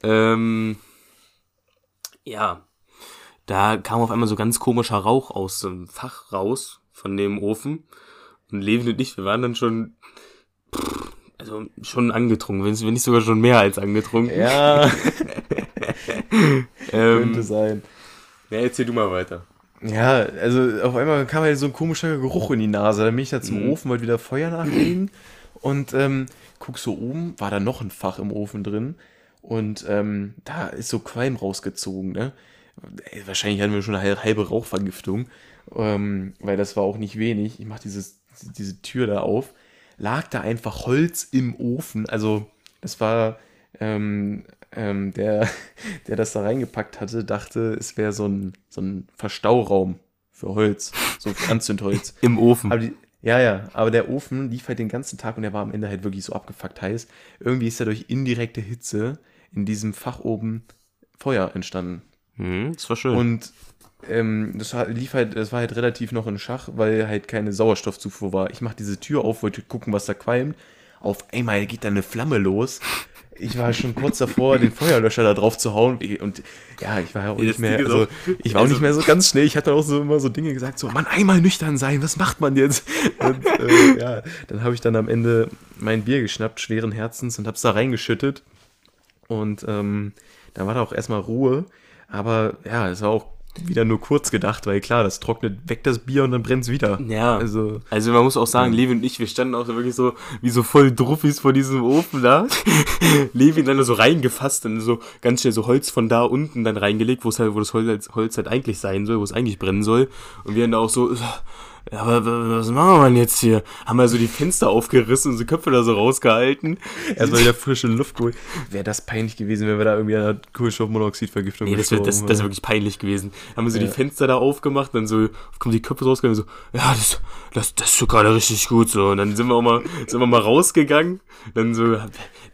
Ähm, ja, da kam auf einmal so ganz komischer Rauch aus dem Fach raus von dem Ofen. Und Levin und ich, wir waren dann schon, also schon angetrunken, wenn nicht sogar schon mehr als angetrunken. Ja, [LAUGHS] könnte ähm, sein. ja, erzähl du mal weiter. Ja, also auf einmal kam halt so ein komischer Geruch in die Nase. Dann bin ich da zum Mhm. Ofen, wollte wieder Feuer nachlegen und ähm, guck so oben, war da noch ein Fach im Ofen drin und ähm, da ist so Qualm rausgezogen, ne? Ey, wahrscheinlich hatten wir schon eine halbe Rauchvergiftung, ähm, weil das war auch nicht wenig. Ich mach dieses, diese Tür da auf, lag da einfach Holz im Ofen, also das war ähm, ähm, der, [LAUGHS] der das da reingepackt hatte, dachte, es wäre so ein, so ein Verstauraum für Holz, so für [LAUGHS] Anzündholz. Im Ofen. Aber die, ja, ja, aber der Ofen lief halt den ganzen Tag und der war am Ende halt wirklich so abgefuckt heiß. Irgendwie ist da durch indirekte Hitze in diesem Fach oben Feuer entstanden. Hm, das war schön. Und ähm, das war, lief halt, das war halt relativ noch in Schach, weil halt keine Sauerstoffzufuhr war. Ich mach diese Tür auf, wollte gucken, was da qualmt. Auf einmal geht da eine Flamme los. Ich war schon kurz davor, den Feuerlöscher da drauf zu hauen. Und ja, ich war ja auch nicht mehr, also ich war auch also- nicht mehr so ganz schnell. Ich hatte auch so immer so Dinge gesagt, so, Mann, einmal nüchtern sein, was macht man jetzt? Und äh, ja, dann habe ich dann am Ende mein Bier geschnappt, schweren Herzens, und hab's da reingeschüttet. Und ähm, dann war da auch erstmal Ruhe. Aber ja, es war auch wieder nur kurz gedacht, weil klar, das trocknet weg das Bier und dann brennt's wieder. ja. Also, Also man muss auch sagen, Levi und ich, wir standen auch wirklich so wie so voll Druffis vor diesem Ofen da. [LAUGHS] Levi dann so reingefasst und so ganz schnell so Holz von da unten dann reingelegt, wo es halt, wo das Holz, Holz halt eigentlich sein soll, wo es eigentlich brennen soll. Und wir dann da auch so, aber was machen wir denn jetzt hier? Haben wir so die Fenster aufgerissen und die Köpfe da so rausgehalten. Erstmal wieder frische Luft geholt. Wäre das peinlich gewesen, wenn wir da irgendwie an Kohlenstoffmonoxidvergiftung Nee, das wäre das, das wär wirklich peinlich gewesen. Haben wir so Ja. die Fenster da aufgemacht, dann so, kommen die Köpfe rausgegangen, so, ja, das, das, das ist so gerade richtig gut, so. Und dann sind wir auch mal, sind wir mal rausgegangen, dann so, da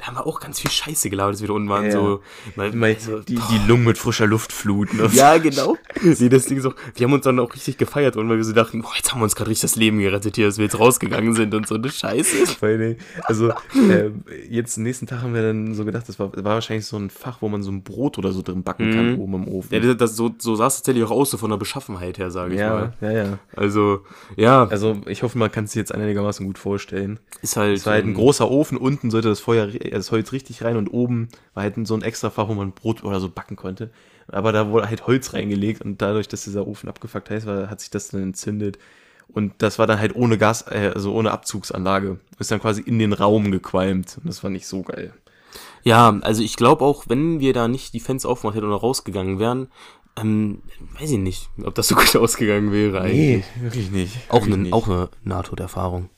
haben wir auch ganz viel Scheiße gelabert, als wir da unten waren, Ja. so. Mal, so die, die Lungen mit frischer Luft fluten. ja, genau. Nee, das Ding ist auch, wir haben uns dann auch richtig gefeiert und weil wir so dachten, boah, jetzt haben wir uns gerade richtig das Leben gerettet hier, dass wir jetzt rausgegangen sind und so eine Scheiße. [LAUGHS] Also, äh, jetzt nächsten Tag haben wir dann so gedacht, das war, war wahrscheinlich so ein Fach, wo man so ein Brot oder so drin backen kann, Mhm. oben im Ofen. Ja, das, das, so, so sah es tatsächlich auch aus, so von der Beschaffenheit her, sage ich mal. ja, ja, ja. Also, ja, Also, ich hoffe, man kann es sich jetzt einigermaßen gut vorstellen. ist halt. Es war halt ein ähm, großer Ofen, unten sollte das Feuer, äh, das Holz richtig rein und oben war halt so ein extra Fach, wo man Brot oder so backen konnte. Aber da wurde halt Holz reingelegt und dadurch, dass dieser Ofen abgefuckt heiß war, hat sich das dann entzündet. Und das war dann halt ohne Gas, äh, also ohne Abzugsanlage. Ist dann quasi in den Raum gequalmt. Und das war nicht so geil. Ja, also ich glaube auch, wenn wir da nicht die Fenster aufgemacht hätten oder rausgegangen wären, ähm, weiß ich nicht, ob das so [LAUGHS] gut ausgegangen wäre eigentlich. wirklich nicht. Auch Wirklich eine, nicht. auch eine Nahtoderfahrung.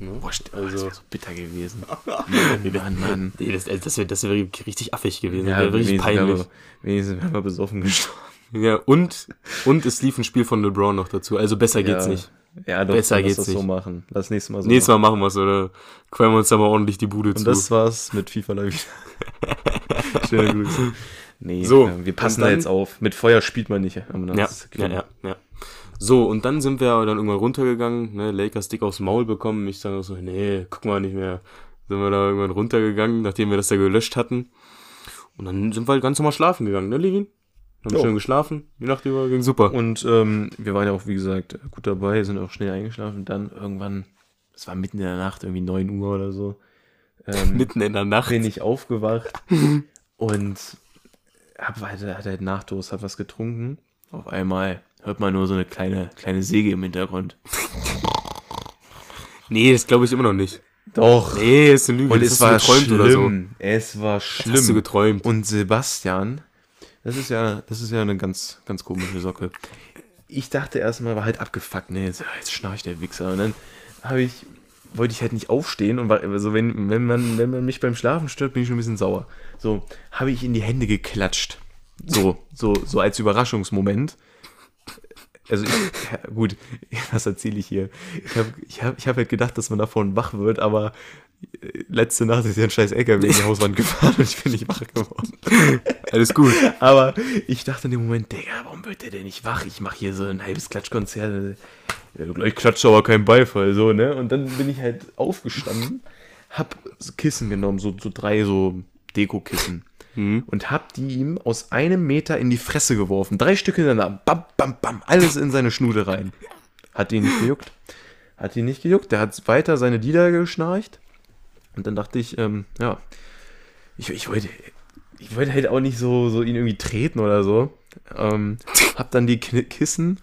Boah, st- Also- das wäre so bitter gewesen. [LAUGHS] Mann, Mann, Mann. Nee, das, also das wäre das wär richtig affig gewesen. Ja, Ja, wäre wären peinlich. wir- Wenigstens wären wir besoffen gestorben. Ja, und, und es lief ein Spiel von LeBron noch dazu. Also besser geht's ja. nicht. Ja, doch, Besser lass geht's das so nicht. machen. Lass nächstes Mal so Nächstes. Mal machen wir's, oder quälen wir uns da mal ordentlich die Bude Und zu. das war's mit FIFA Live. [LAUGHS] Schöne Grüße. Nee, So, ja, wir passen und da dann- jetzt auf. Mit Feuer spielt man nicht. Ja, ja, ja, ja. So, und dann sind wir dann irgendwann runtergegangen, ne, Lakers dick aufs Maul bekommen. Ich sage so, nee, guck mal nicht mehr. Sind wir da irgendwann runtergegangen, nachdem wir das da gelöscht hatten. Und dann sind wir halt ganz normal schlafen gegangen, ne, Levin? Haben Jo. schön geschlafen, die Nacht über, ging super. Und ähm, wir waren ja auch, wie gesagt, gut dabei, sind auch schnell eingeschlafen. Dann irgendwann, es war mitten in der Nacht, irgendwie 9 Uhr oder so, ähm, [LAUGHS] Mitten in der Nacht. bin ich aufgewacht und hab halt, hatte halt Nachdurst, hab was getrunken. Auf einmal hört man nur so eine kleine, kleine Säge im Hintergrund. Nee, das glaube ich immer noch nicht. Doch. Nee, ist eine Lüge. Und das es war geträumt schlimm. oder so. Es war Das schlimm. hast du geträumt. Und Sebastian, das ist ja, das ist ja eine ganz, ganz komische Socke. Ich dachte erstmal, war halt abgefuckt, ne, jetzt, jetzt schnarcht der Wichser. Und dann habe ich, wollte ich halt nicht aufstehen und war, also wenn, wenn man, wenn man mich beim Schlafen stört, bin ich schon ein bisschen sauer. So, habe ich in die Hände geklatscht. So, so, so als Überraschungsmoment. Also ich, ja, gut, [LAUGHS] was erzähle ich hier? Ich habe ich hab, ich hab halt gedacht, dass man davon wach wird, aber letzte Nacht ist ja ein scheiß LKW in die Hauswand gefahren und ich bin nicht wach geworden. [LAUGHS] Alles gut. Aber ich dachte in dem Moment, Digga, warum wird der denn nicht wach? Ich mache hier so ein halbes Klatschkonzert. Ja, gleich klatscht aber kein Beifall, so, ne? Und dann bin ich halt aufgestanden, hab Kissen genommen, so, so drei so Deko-Kissen. Und hab die ihm aus einem Meter in die Fresse geworfen. Drei Stück hintereinander. Bam, bam, bam. Alles in seine Schnute rein. Hat ihn nicht gejuckt. Hat ihn nicht gejuckt. Der hat weiter seine Lieder geschnarcht. Und dann dachte ich, ähm, ja, ich, ich wollte, ich wollte halt auch nicht so, so ihn irgendwie treten oder so. Ähm, [LAUGHS] hab dann die Kissen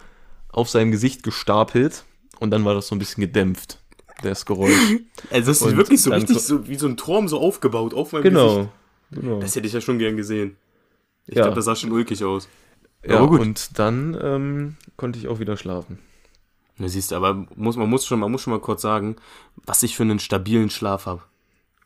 auf sein Gesicht gestapelt und dann war das so ein bisschen gedämpft, das Geräusch. [LAUGHS] Also das ist Und wirklich so richtig so- wie so ein Turm so aufgebaut auf meinem Gesicht. Genau. genau. Das hätte ich ja schon gern gesehen. Ich Ja. glaube, das sah schon ulkig aus. ja, aber gut. und dann ähm, konnte ich auch wieder schlafen. Du siehst, aber muss, man, muss schon, man muss schon mal kurz sagen, was ich für einen stabilen Schlaf habe.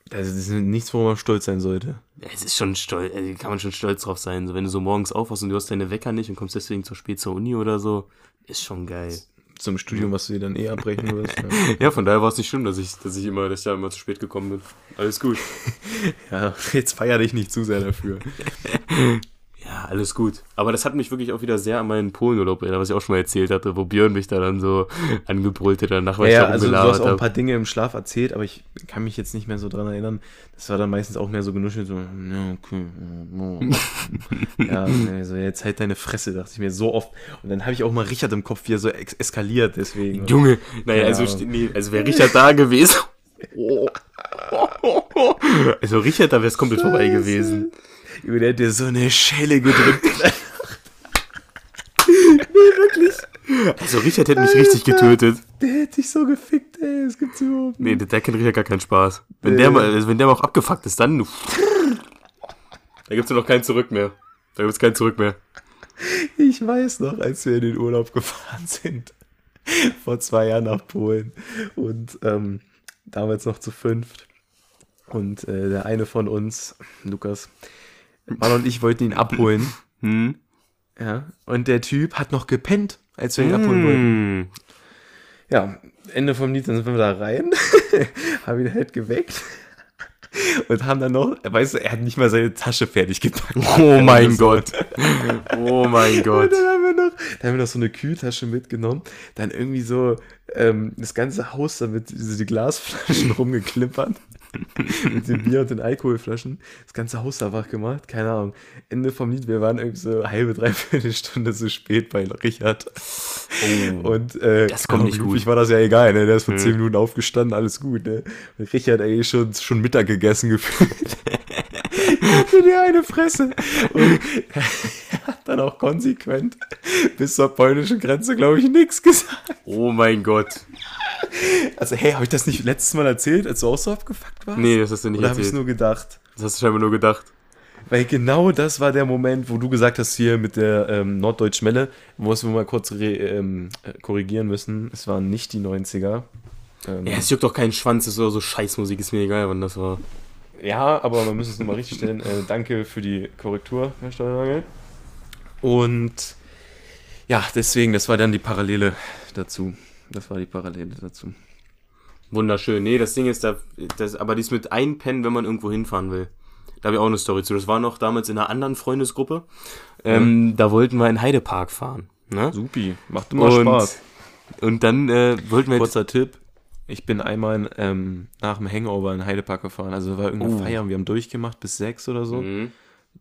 Das ist nichts, wo man stolz sein sollte. Es ist schon stolz, äh, kann man schon stolz drauf sein. So, wenn du so morgens aufwachst und du hast deine Wecker nicht und kommst deswegen zu spät zur Uni oder so, ist schon geil. Zum Studium, was du dir dann eh abbrechen [LAUGHS] wirst. Ja. Ja, von daher war es nicht schlimm, dass ich, dass ich immer, dass ich da immer zu spät gekommen bin. Alles gut. [LAUGHS] ja, jetzt feier dich nicht zu sehr dafür. [LAUGHS] Ja, alles gut. Aber das hat mich wirklich auch wieder sehr an meinen Polenurlaub erinnert, was ich auch schon mal erzählt hatte, wo Björn mich da dann so [LAUGHS] angebrüllt hat, danach, weil Ja, ich da also du hast auch ein paar Dinge im Schlaf erzählt, aber ich kann mich jetzt nicht mehr so dran erinnern. Das war dann meistens auch mehr so genuschelt, so, ja, okay, oh. ja, also [LAUGHS] jetzt halt deine Fresse, dachte ich mir so oft. Und dann habe ich auch mal Richard im Kopf, wie er so eskaliert, deswegen. Junge, naja, Ja. also, nee, also wäre Richard da gewesen. [LAUGHS] Also Richard, da wäre es komplett vorbei gewesen. Junge, der hat dir so eine Schelle gedrückt. [LAUGHS] Also Richard hätte mich richtig getötet. der hätte dich so gefickt, ey, das gibt's überhaupt Nee, nicht. der, der kennt Richard gar keinen Spaß. Wenn Nee. der mal, also wenn der mal auch abgefuckt ist, dann. Da gibt's ja noch kein Zurück mehr. Da gibt's kein Zurück mehr. Ich weiß noch, als wir in den Urlaub gefahren sind. vor zwei Jahren nach Polen und ähm, damals noch zu fünft. Und äh, der eine von uns, Lukas, Mann und ich wollten ihn abholen. [CLEARS THROAT] Hm? Ja, und der Typ hat noch gepennt, als wir ihn abholen wollten. Hm. Ja, Ende vom Lied, dann sind wir da rein, [LAUGHS] haben ihn halt geweckt und haben dann noch, weißt du, er hat nicht mal seine Tasche fertig gepackt. Oh [LAUGHS] mein So. Gott. Oh mein [LAUGHS] Und Gott. dann haben wir noch, dann haben wir noch so eine Kühltasche mitgenommen, dann irgendwie so ähm, das ganze Haus damit, diese die Glasflaschen rumgeklippert. Mit den Bier und den Alkoholflaschen. Das ganze Haus da wach gemacht, keine Ahnung. Ende vom Lied, wir waren irgendwie so eine halbe, dreiviertel Stunde zu spät bei Richard. Und äh, Oh. Das kommt nicht gut. war das ja egal, ne? Der ist vor Mhm. zehn Minuten aufgestanden, alles gut, ne? Und Richard, ey, schon, schon Mittag gegessen gefühlt. [LAUGHS] Für die eine Fresse. Und er hat dann auch konsequent bis zur polnischen Grenze, glaube ich, nichts gesagt. Oh mein Gott. [LAUGHS] Also, hey, habe ich das nicht letztes Mal erzählt, als du auch so abgefuckt warst? Nee, das hast du nicht Oder habe ich es erzählt. nur gedacht? Das hast du scheinbar nur gedacht. Weil genau das war der Moment, wo du gesagt hast, hier mit der ähm, Norddeutsch-Melle, wo wir mal kurz ähm, äh, korrigieren müssen. Es waren nicht die 90er. Ähm, Ja, es juckt doch keinen Schwanz, das ist so Scheißmusik, ist mir egal, wann das war. Ja, aber man muss es nochmal richtig stellen. Äh, danke für die Korrektur, Herr Steuernagel. Und ja, deswegen, das war dann die Parallele dazu. Das war die Parallele dazu. Wunderschön. Nee, das Ding ist, da, das, aber dies mit einpennen, wenn man irgendwo hinfahren will. Da habe ich auch eine Story zu. Das war noch damals in einer anderen Freundesgruppe. Ähm, Da wollten wir in Heidepark fahren. Ne? Supi, macht immer Und, Spaß. und dann äh, wollten wir Kurzer Tipp. Ich bin einmal ähm, nach dem Hangover in Heidepark gefahren. Also war irgendeine Oh. Feier und wir haben durchgemacht bis sechs oder so. Mhm.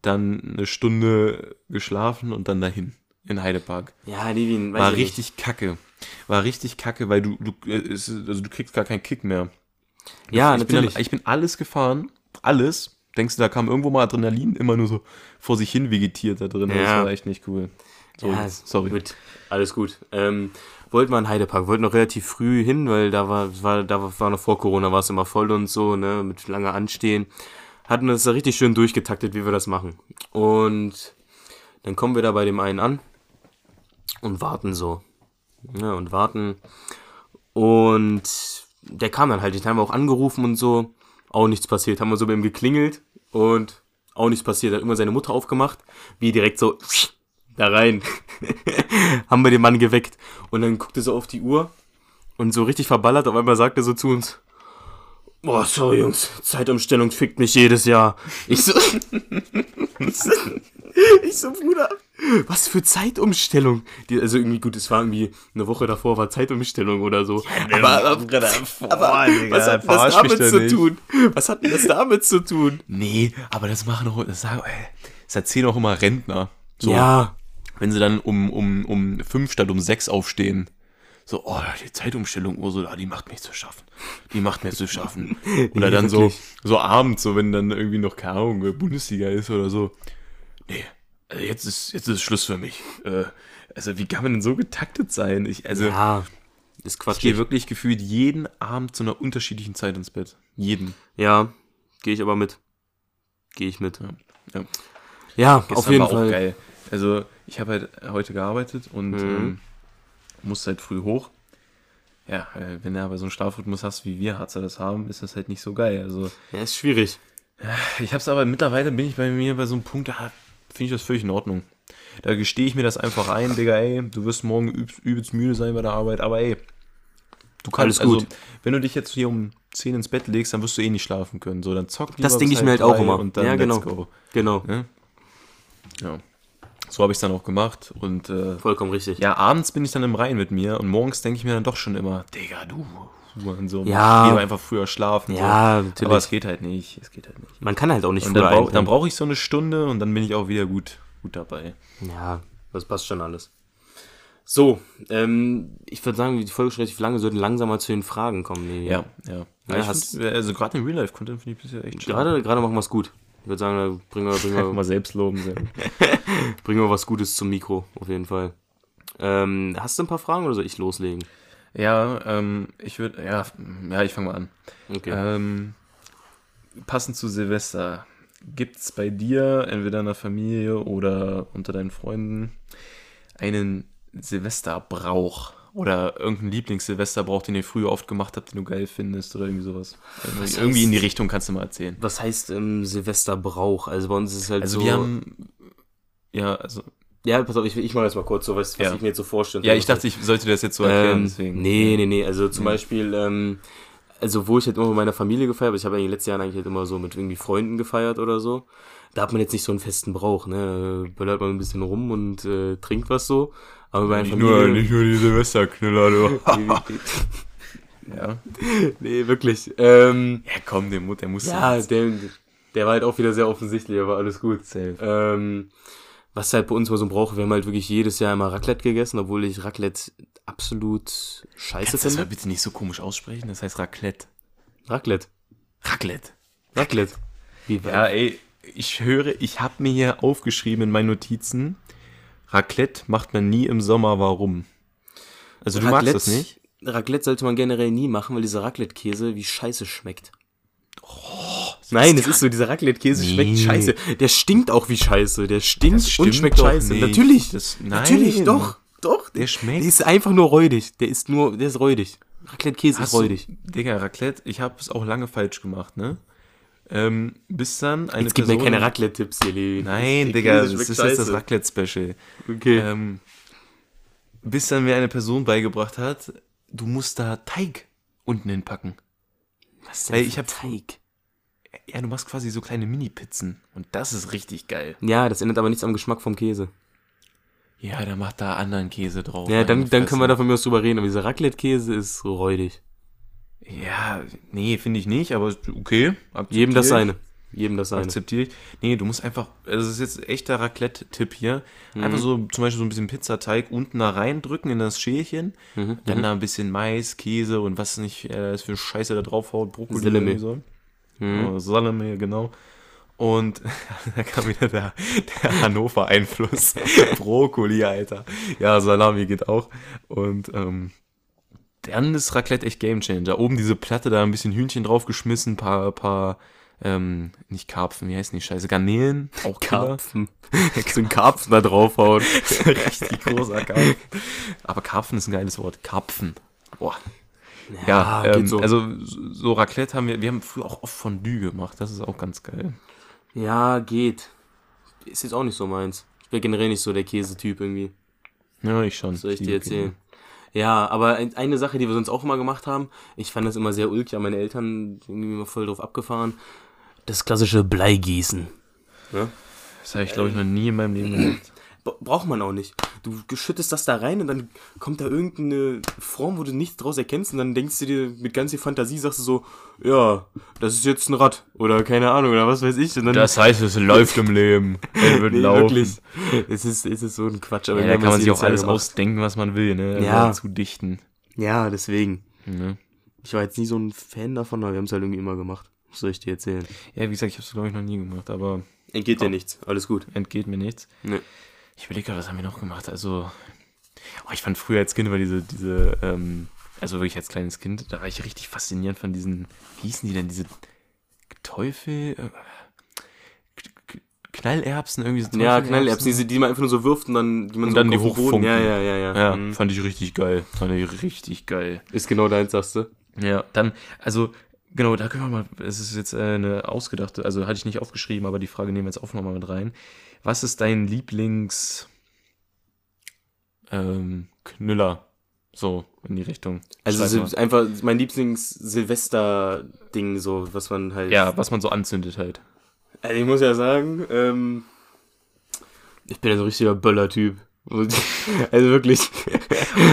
Dann eine Stunde geschlafen und dann dahin in Heidepark. Ja, Levin, War ich richtig kacke. War richtig kacke, weil du, du, äh, also du kriegst gar keinen Kick mehr. Ja, ich bin, natürlich. dann, ich bin alles gefahren, alles. Denkst du, da kam irgendwo mal Adrenalin, immer nur so vor sich hin vegetiert da drin. Das Ja. war echt nicht cool. So, ja, sorry. Gut, alles gut. Ähm, wollten wir in Heidepark, wollten noch relativ früh hin, weil da war, war, da war, noch vor Corona, war es immer voll und so, ne, mit lange Anstehen. Hatten das da richtig schön durchgetaktet, wie wir das machen. Und dann kommen wir da bei dem einen an und warten so. Ja, und warten. Und der kam dann halt, den haben wir auch angerufen und so. Auch nichts passiert. Haben wir so bei ihm geklingelt und auch nichts passiert. Hat immer seine Mutter aufgemacht, wie direkt so [LAUGHS] da rein. [LAUGHS] haben wir den Mann geweckt. Und dann guckte er so auf die Uhr und so richtig verballert. Auf einmal sagt er so zu uns, Boah, sorry Jungs, Zeitumstellung fickt mich jedes Jahr. Ich so, [LAUGHS] ich so, Bruder, was für Zeitumstellung? Die, also irgendwie gut, es war irgendwie eine Woche davor war Zeitumstellung oder so. aber, aber, aber was hat das damit zu nicht. tun? Was hat denn das damit zu tun? Nee, aber das machen auch, das, sagen, ey, das erzählen auch immer Rentner. So, Ja, wenn sie dann um, um, um fünf statt um sechs aufstehen. So, oh, die Zeitumstellung, Ursula, die macht mir zu schaffen. Die macht mir zu schaffen. [LAUGHS] Oder dann so, so abends, so wenn dann irgendwie noch, keine Ahnung, Bundesliga ist oder so. Nee, also jetzt ist, jetzt ist Schluss für mich. Äh, also wie kann man denn so getaktet sein? Ich, also, ja, ist ich Quatsch. gehe wirklich gefühlt jeden Abend zu einer unterschiedlichen Zeit ins Bett. Jeden. Ja, gehe ich aber mit. Gehe ich mit. Ja. Ja, Gestern auf jeden Fall. auch geil. Also, ich habe halt heute gearbeitet und Mhm. ähm, musste halt früh hoch. Ja, äh, wenn du aber so einen Schlafrhythmus hast, wie wir Harzer das haben, ist das halt nicht so geil. Also, Ja, ist schwierig. ich habe es aber mittlerweile bin ich bei mir bei so einem Punkt, da finde ich das völlig in Ordnung. Da gestehe ich mir das einfach ein, Digga, ey, du wirst morgen übelst, übelst müde sein bei der Arbeit, aber ey, du kannst, Alles gut. also, wenn du dich jetzt hier um 10 ins Bett legst, dann wirst du eh nicht schlafen können. So, dann zock Das denke ich mir halt auch immer. Und dann Ja, genau. let's go. Genau. Ja. So habe ich es dann auch gemacht und äh, Vollkommen richtig. ja, abends bin ich dann im Reihen mit mir und morgens denke ich mir dann doch schon immer, Digga, du, und so. Ja. Ich gehe einfach früher schlafen. Ja, so. natürlich. Aber es geht halt nicht. Es geht halt nicht. Man kann halt auch nicht Und früher dann, brauch, dann brauche ich so eine Stunde und dann bin ich auch wieder gut, gut dabei. Ja, das passt schon alles. So, ähm, ich würde sagen, die Folge ist relativ lange, sollten langsam mal zu den Fragen kommen. Nee, Ja, ja. Ja, find, also gerade im Real-Life-Content finde ich bisher echt schön. Gerade, gerade machen wir es gut. Ich würde sagen, da bringen wir, bringen, wir, mal selbst loben. [LAUGHS] Bringen wir was Gutes zum Mikro, auf jeden Fall. Ähm, hast du ein paar Fragen oder soll ich loslegen? ja, ähm, ich würde, ja, ja, ich fange mal an. Okay. Ähm, passend zu Silvester, gibt es bei dir, entweder in der Familie oder unter deinen Freunden, einen Silvesterbrauch Oder irgendein Lieblings-Silvesterbrauch, den ihr früher oft gemacht habt, den du geil findest oder irgendwie sowas. Irgendwie, Was irgendwie heißt- in die Richtung kannst du mal erzählen. Was heißt ähm, Silvesterbrauch? Also bei uns ist es halt Also so. wir haben, ja, also, ja, pass auf, ich, ich mache das mal kurz so, was, was Ja. ich mir jetzt so vorstelle. ja, ich dachte, ich sollte das jetzt so erklären, ähm, deswegen. Nee, nee, nee. Also zum Nee. Beispiel, ähm, also wo ich halt immer mit meiner Familie gefeiert habe, ich habe in den letzten Jahren eigentlich halt immer so mit irgendwie Freunden gefeiert oder so. Da hat man jetzt nicht so einen festen Brauch, ne? Böllert man ein bisschen rum und äh, trinkt was so. Aber bei meiner Familie. nur die Silvesterknüller, du. [LAUGHS] ja. nee, wirklich. Ähm, Ja, komm, der, Mut, der muss ja, der, der war halt auch wieder sehr offensichtlich, aber alles gut. safe. Ähm, was halt bei uns mal so ein Brauch, wir haben halt wirklich jedes Jahr immer Raclette gegessen, obwohl ich Raclette absolut scheiße Kannst du das mal finde. bitte nicht so komisch aussprechen? Das heißt Raclette. Raclette. Raclette. Raclette. Wie Ja, ey, ich höre, ich habe mir hier aufgeschrieben in meinen Notizen, Raclette macht man nie im Sommer, warum? Also du magst das nicht? Raclette sollte man generell nie machen, weil dieser Raclette-Käse wie scheiße schmeckt. Nein, es ist so, dieser Raclette-Käse schmeckt Nee. scheiße. Der stinkt auch wie scheiße. Der stinkt und schmeckt scheiße. nicht. Natürlich. Das- Natürlich, doch. Doch. Der schmeckt. Der ist einfach nur räudig. Der ist nur, der ist räudig. Raclette-Käse ist du- räudig. Digga, Raclette, ich habe es auch lange falsch gemacht, ne? Ähm, bis dann eine Jetzt gib Person... mir keine Raclette-Tipps hier, Levi. Nein, Digga, das ist jetzt das. Raclette-Special. Okay. Ähm, bis dann mir eine Person beigebracht hat, du musst da Teig unten hinpacken. Was weil denn ich für hab- Teig? Ja, du machst quasi so kleine Mini-Pizzen. Und das ist richtig geil. Ja, das ändert aber nichts am Geschmack vom Käse. Ja, der macht da anderen Käse drauf. Ja, dann, dann können wir da von mir aus drüber reden, aber dieser Raclette-Käse ist räudig. Ja, nee, finde ich nicht, aber okay. Jedem das seine. Jedem das seine. Akzeptiere ich. Nee, du musst einfach, also das ist jetzt echter Raclette-Tipp hier. Mhm. Einfach so zum Beispiel so ein bisschen Pizzateig unten da reindrücken in das Schälchen. Mhm. Dann da ein bisschen Mais, Käse und was nicht äh, das für Scheiße da draufhaut. Brokkoli. Salami. irgendwie So. Mhm. Oh, Salami, genau. Und [LAUGHS] da kam wieder der, der Hannover-Einfluss. [LAUGHS] Brokkoli, Alter. Ja, Salami geht auch. Und ähm, dann ist Raclette echt Gamechanger. Oben diese Platte, da ein bisschen Hühnchen draufgeschmissen, paar, paar, ähm, nicht Karpfen, wie heißen die Scheiße? Garnelen, auch. Karpfen. [LAUGHS] so ein Karpfen da draufhauen. [LAUGHS] Richtig großer Karpfen. Aber Karpfen ist ein geiles Wort. Karpfen. Boah. Ja, geht ähm, so. also so so Raclette haben wir, wir haben früher auch oft Fondue gemacht. Das ist auch ganz geil. Ja, geht. Ist jetzt auch nicht so meins. Ich bin generell nicht so der Käsetyp irgendwie. Ja, ich schon. Was soll ich dir erzählen? Ja, aber ein- eine Sache, die wir sonst auch immer gemacht haben, ich fand das immer sehr ulkig, meine Eltern sind irgendwie immer voll drauf abgefahren. Das klassische Bleigießen. Ja? Das habe ich, glaube ich, noch nie in meinem Leben [CLEARS THROAT] gemacht. Braucht man auch nicht. Du schüttest das da rein und dann kommt da irgendeine Form, wo du nichts draus erkennst und dann denkst du dir mit ganz viel Fantasie, sagst du so, ja, das ist jetzt ein Rad oder keine Ahnung oder was weiß ich. Und dann, Das heißt, es läuft im Leben. Er wird [LAUGHS] nee, laufen. wirklich. Es ist, es ist so ein Quatsch. Aber Ja, da kann man sich auch alles gemacht. ausdenken, was man will, ne? Ja. Zu dichten. Ja, deswegen. Ne? Ich war jetzt nie so ein Fan davon, aber wir haben es halt irgendwie immer gemacht. Was soll ich dir erzählen? Ja, wie gesagt, ich habe es, glaube ich, noch nie gemacht, aber Entgeht dir nichts. Alles gut. entgeht mir nichts. Nee. Ich überlege gerade, was haben wir noch gemacht? Also, oh, ich fand früher als Kind immer diese, diese, ähm, also wirklich als kleines Kind, da war ich richtig faszinierend von diesen, wie hießen die denn, diese Teufel, äh, Knallerbsen, irgendwie so Ja? Knallerbsen, diese, die man einfach nur so wirft und dann, die man Und so dann die hochfunken. Ja, ja, ja, ja. Ja, Mhm. fand ich richtig geil. Fand ich richtig geil. Ist genau deins, sagst du? Ja, dann, also, genau, da können wir mal, es ist jetzt äh, eine ausgedachte, also hatte ich nicht aufgeschrieben, aber die Frage nehmen wir jetzt auch nochmal mit rein. Was ist dein Lieblings ähm, Knüller? So, in die Richtung. Also Sil- einfach mein Lieblings-Silvester-Ding, so, was man halt. ja, was man so anzündet halt. Also ich muss ja sagen, ähm, ich bin ja so ein richtiger Böller-Typ. [LAUGHS] Also wirklich.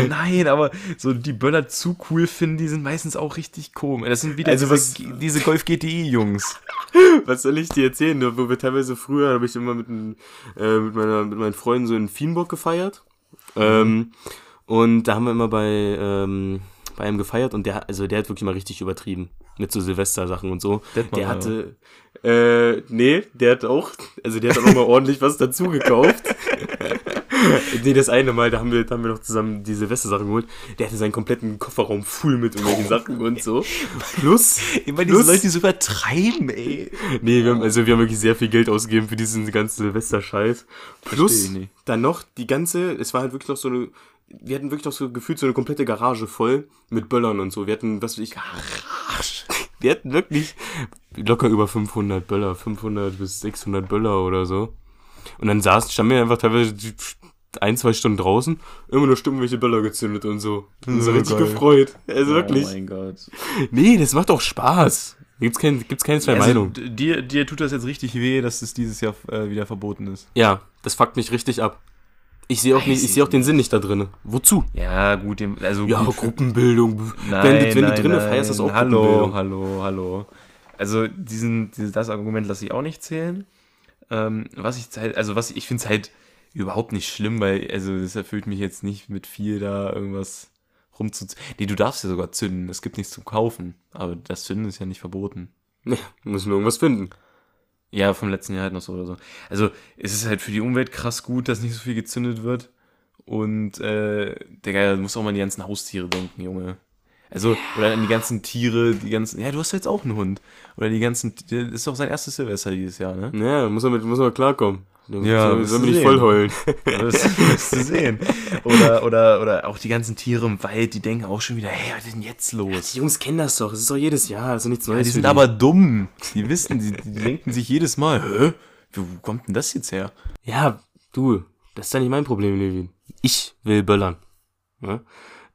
Nein, aber so die Böller zu cool finden, die sind meistens auch richtig komisch. Das sind wieder Also diese, was- diese Golf GTI-Jungs. [LAUGHS] Was soll ich dir erzählen? Wo wir teilweise früher habe ich immer mit, äh, mit, meiner, mit meinen Freunden so in Fienburg gefeiert. Ähm, und da haben wir immer bei, ähm, bei einem gefeiert und der, also der hat wirklich mal richtig übertrieben. Mit so Silvester-Sachen und so. Detmar, Der hatte, äh, nee, der hat auch, also der hat auch mal [LAUGHS] ordentlich was dazu gekauft. [LAUGHS] nee, das eine Mal, da haben wir, da haben wir noch zusammen die Silvester-Sachen geholt. Der hatte seinen kompletten Kofferraum voll mit irgendwelchen Sachen und so. Plus, Immer diese Leute, die so übertreiben, ey. nee, wir haben, also wir haben wirklich sehr viel Geld ausgegeben für diesen ganzen Silvester-Scheiß. Plus, ich dann noch die ganze, es war halt wirklich noch so eine, wir hatten wirklich noch so gefühlt so eine komplette Garage voll mit Böllern und so. Wir hatten, was weiß ich, Garage. [LAUGHS] Wir hatten wirklich locker über 500 Böller, 500 bis 600 Böller oder so. Und dann saßen, standen wir einfach teilweise ein, zwei Stunden draußen, immer nur Stimmen welche Böller gezündet und so. Und so So richtig geil. gefreut. Also wirklich. Oh mein Gott. Nee, das macht doch Spaß. Gibt's, kein, gibt's keine zwei Also, Meinungen. dir, dir tut das jetzt richtig weh, dass es dieses Jahr äh, wieder verboten ist. Ja, das fuckt mich richtig ab. Ich sehe auch, nicht, ich sehe auch den Sinn nicht da drin. Wozu? Ja, gut, dem- also Ja, gut. Gruppenbildung. Nein, wenn du, wenn nein, du drinnen nein. feierst, ist das auch Hallo, Gruppenbildung. hallo, hallo. Also diesen, dieses, das Argument lasse ich auch nicht zählen. Ähm, was ich halt, also was ich, ich finde es halt überhaupt nicht schlimm, weil, also das erfüllt mich jetzt nicht mit viel da irgendwas rumzuzünden. Nee, du darfst ja sogar zünden. Es gibt nichts zum Kaufen. Aber das Zünden ist ja nicht verboten. Nee, müssen wir irgendwas finden. Ja, vom letzten Jahr halt noch so oder so. Also es ist halt für die Umwelt krass gut, dass nicht so viel gezündet wird. Und äh, Digga, du musst auch mal an die ganzen Haustiere denken, Junge. Also, oder an die ganzen Tiere, die ganzen. Ja, du hast ja jetzt auch einen Hund. Oder die ganzen. Das ist doch sein erstes Silvester dieses Jahr, ne? Ja, muss man, mit, muss man klarkommen. Ja, soll, soll mich nicht voll heulen. [LAUGHS] Das wirst du sehen. Oder, oder, oder auch die ganzen Tiere im Wald, die denken auch schon wieder, hey, was ist denn jetzt los? Die Jungs kennen das doch. Das ist doch jedes Jahr. Doch nichts Ja, Neues. die für sind aber dumm. Die wissen, die, die denken sich jedes Mal, hä? Wo kommt denn das jetzt her? Ja, du. Das ist ja nicht mein Problem, Levin. Ich will böllern. Ja?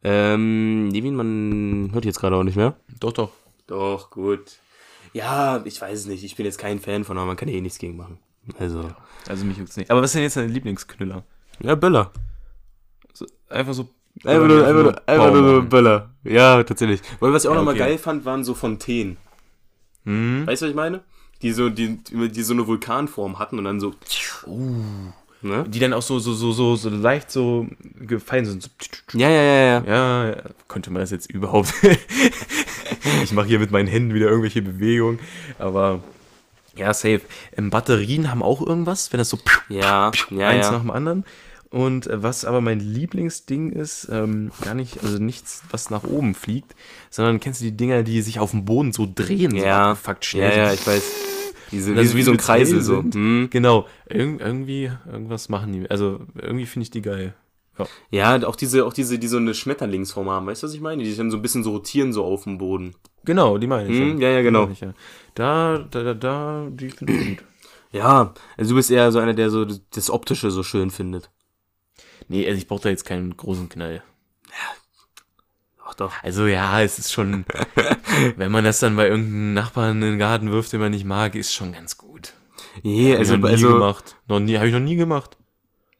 Ähm, Levin, man hört jetzt gerade auch nicht mehr. Doch, doch. Doch, gut. Ja, ich weiß es nicht. Ich bin jetzt kein Fan von, aber man kann ja eh nichts gegen machen. Also, Also mich juckt's nicht. Aber was ist denn jetzt dein Lieblingsknüller? ja, Böller. So, einfach so. Einfach nur, einfach nur, einfach nur. Böller. Ja, tatsächlich. Weil was ich auch Ja, noch mal okay. geil fand, waren so Fontänen. Hm? Weißt du, was ich meine? Die so, die, die so eine Vulkanform hatten und dann so. Ne? Die dann auch so, so, so, so, so leicht so gefallen sind. So, Ja, ja, ja, ja. ja, ja, könnte man das jetzt überhaupt. [LAUGHS] ich mache hier mit meinen Händen wieder irgendwelche Bewegungen. Aber ja, safe. Ähm, Batterien haben auch irgendwas, wenn das so Ja, ja, eins ja. nach dem anderen. Und äh, was aber mein Lieblingsding ist, ähm, gar nicht, also nichts, was nach oben fliegt, sondern kennst du die Dinger, die sich auf dem Boden so drehen, so Ja, abgefuckt ja, schnell. ja, so ich weiß. Diese, [LAUGHS] Das wie, wie so ein Kreisel so. Hm. Genau, Irg irgendwie, irgendwas machen die. Also irgendwie finde ich die geil. Ja. Ja, auch diese, auch diese, die so eine Schmetterlingsform haben, weißt du, was ich meine? Die sich dann so ein bisschen so rotieren so auf dem Boden. Genau, die meine ich. Hm, ja, ja, genau. ich, ja. Da, da, da, da, die finde ich gut. Ja, also du bist eher so einer, der so das Optische so schön findet. Nee, also ich brauche da jetzt keinen großen Knall. Ach doch. Also ja, es ist schon, [LAUGHS] wenn man das dann bei irgendeinem Nachbarn in den Garten wirft, den man nicht mag, ist schon ganz gut. Nee, Hab ich also, noch nie also gemacht. Noch nie, habe ich noch nie gemacht.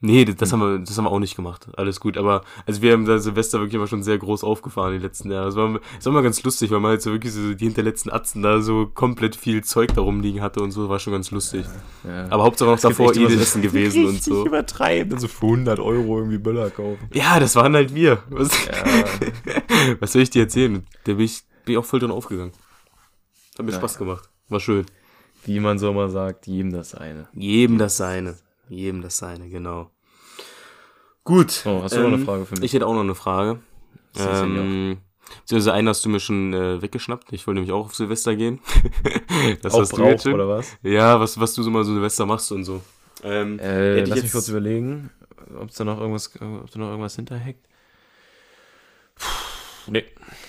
Nee, das, das haben wir, das haben wir auch nicht gemacht. Alles gut, aber also wir haben da Silvester wirklich immer schon sehr groß aufgefahren die letzten Jahre. Das war, das war immer ganz lustig, weil man halt so wirklich so die hinterletzten Atzen da so komplett viel Zeug da rumliegen hatte und so, war schon ganz lustig. Ja. Aber Hauptsache noch davor immer essen gewesen [LAUGHS] und so. übertreiben. Dann so für 100 Euro irgendwie Böller kaufen. Ja, das waren halt wir. Was, Ja, [LAUGHS] was soll ich dir erzählen? Da bin ich, bin ich auch voll drin aufgegangen. Hat mir Ja, Spaß ja. gemacht. War schön. wie man so mal sagt, jedem das eine. Jedem das seine. Jedem das seine, genau. Gut. Oh, hast du noch eine Frage für mich? Ich hätte auch noch eine Frage. Ähm, beziehungsweise einen hast du mir schon äh, weggeschnappt. Ich wollte nämlich auch auf Silvester gehen. [LAUGHS] das Auch hast du jetzt Brauch, oder was? Ja, was, was du so mal so Silvester machst und so. Ähm, Äh, lass mich jetzt- kurz überlegen, ob da noch irgendwas, ob da noch irgendwas hinterhackt. Nee.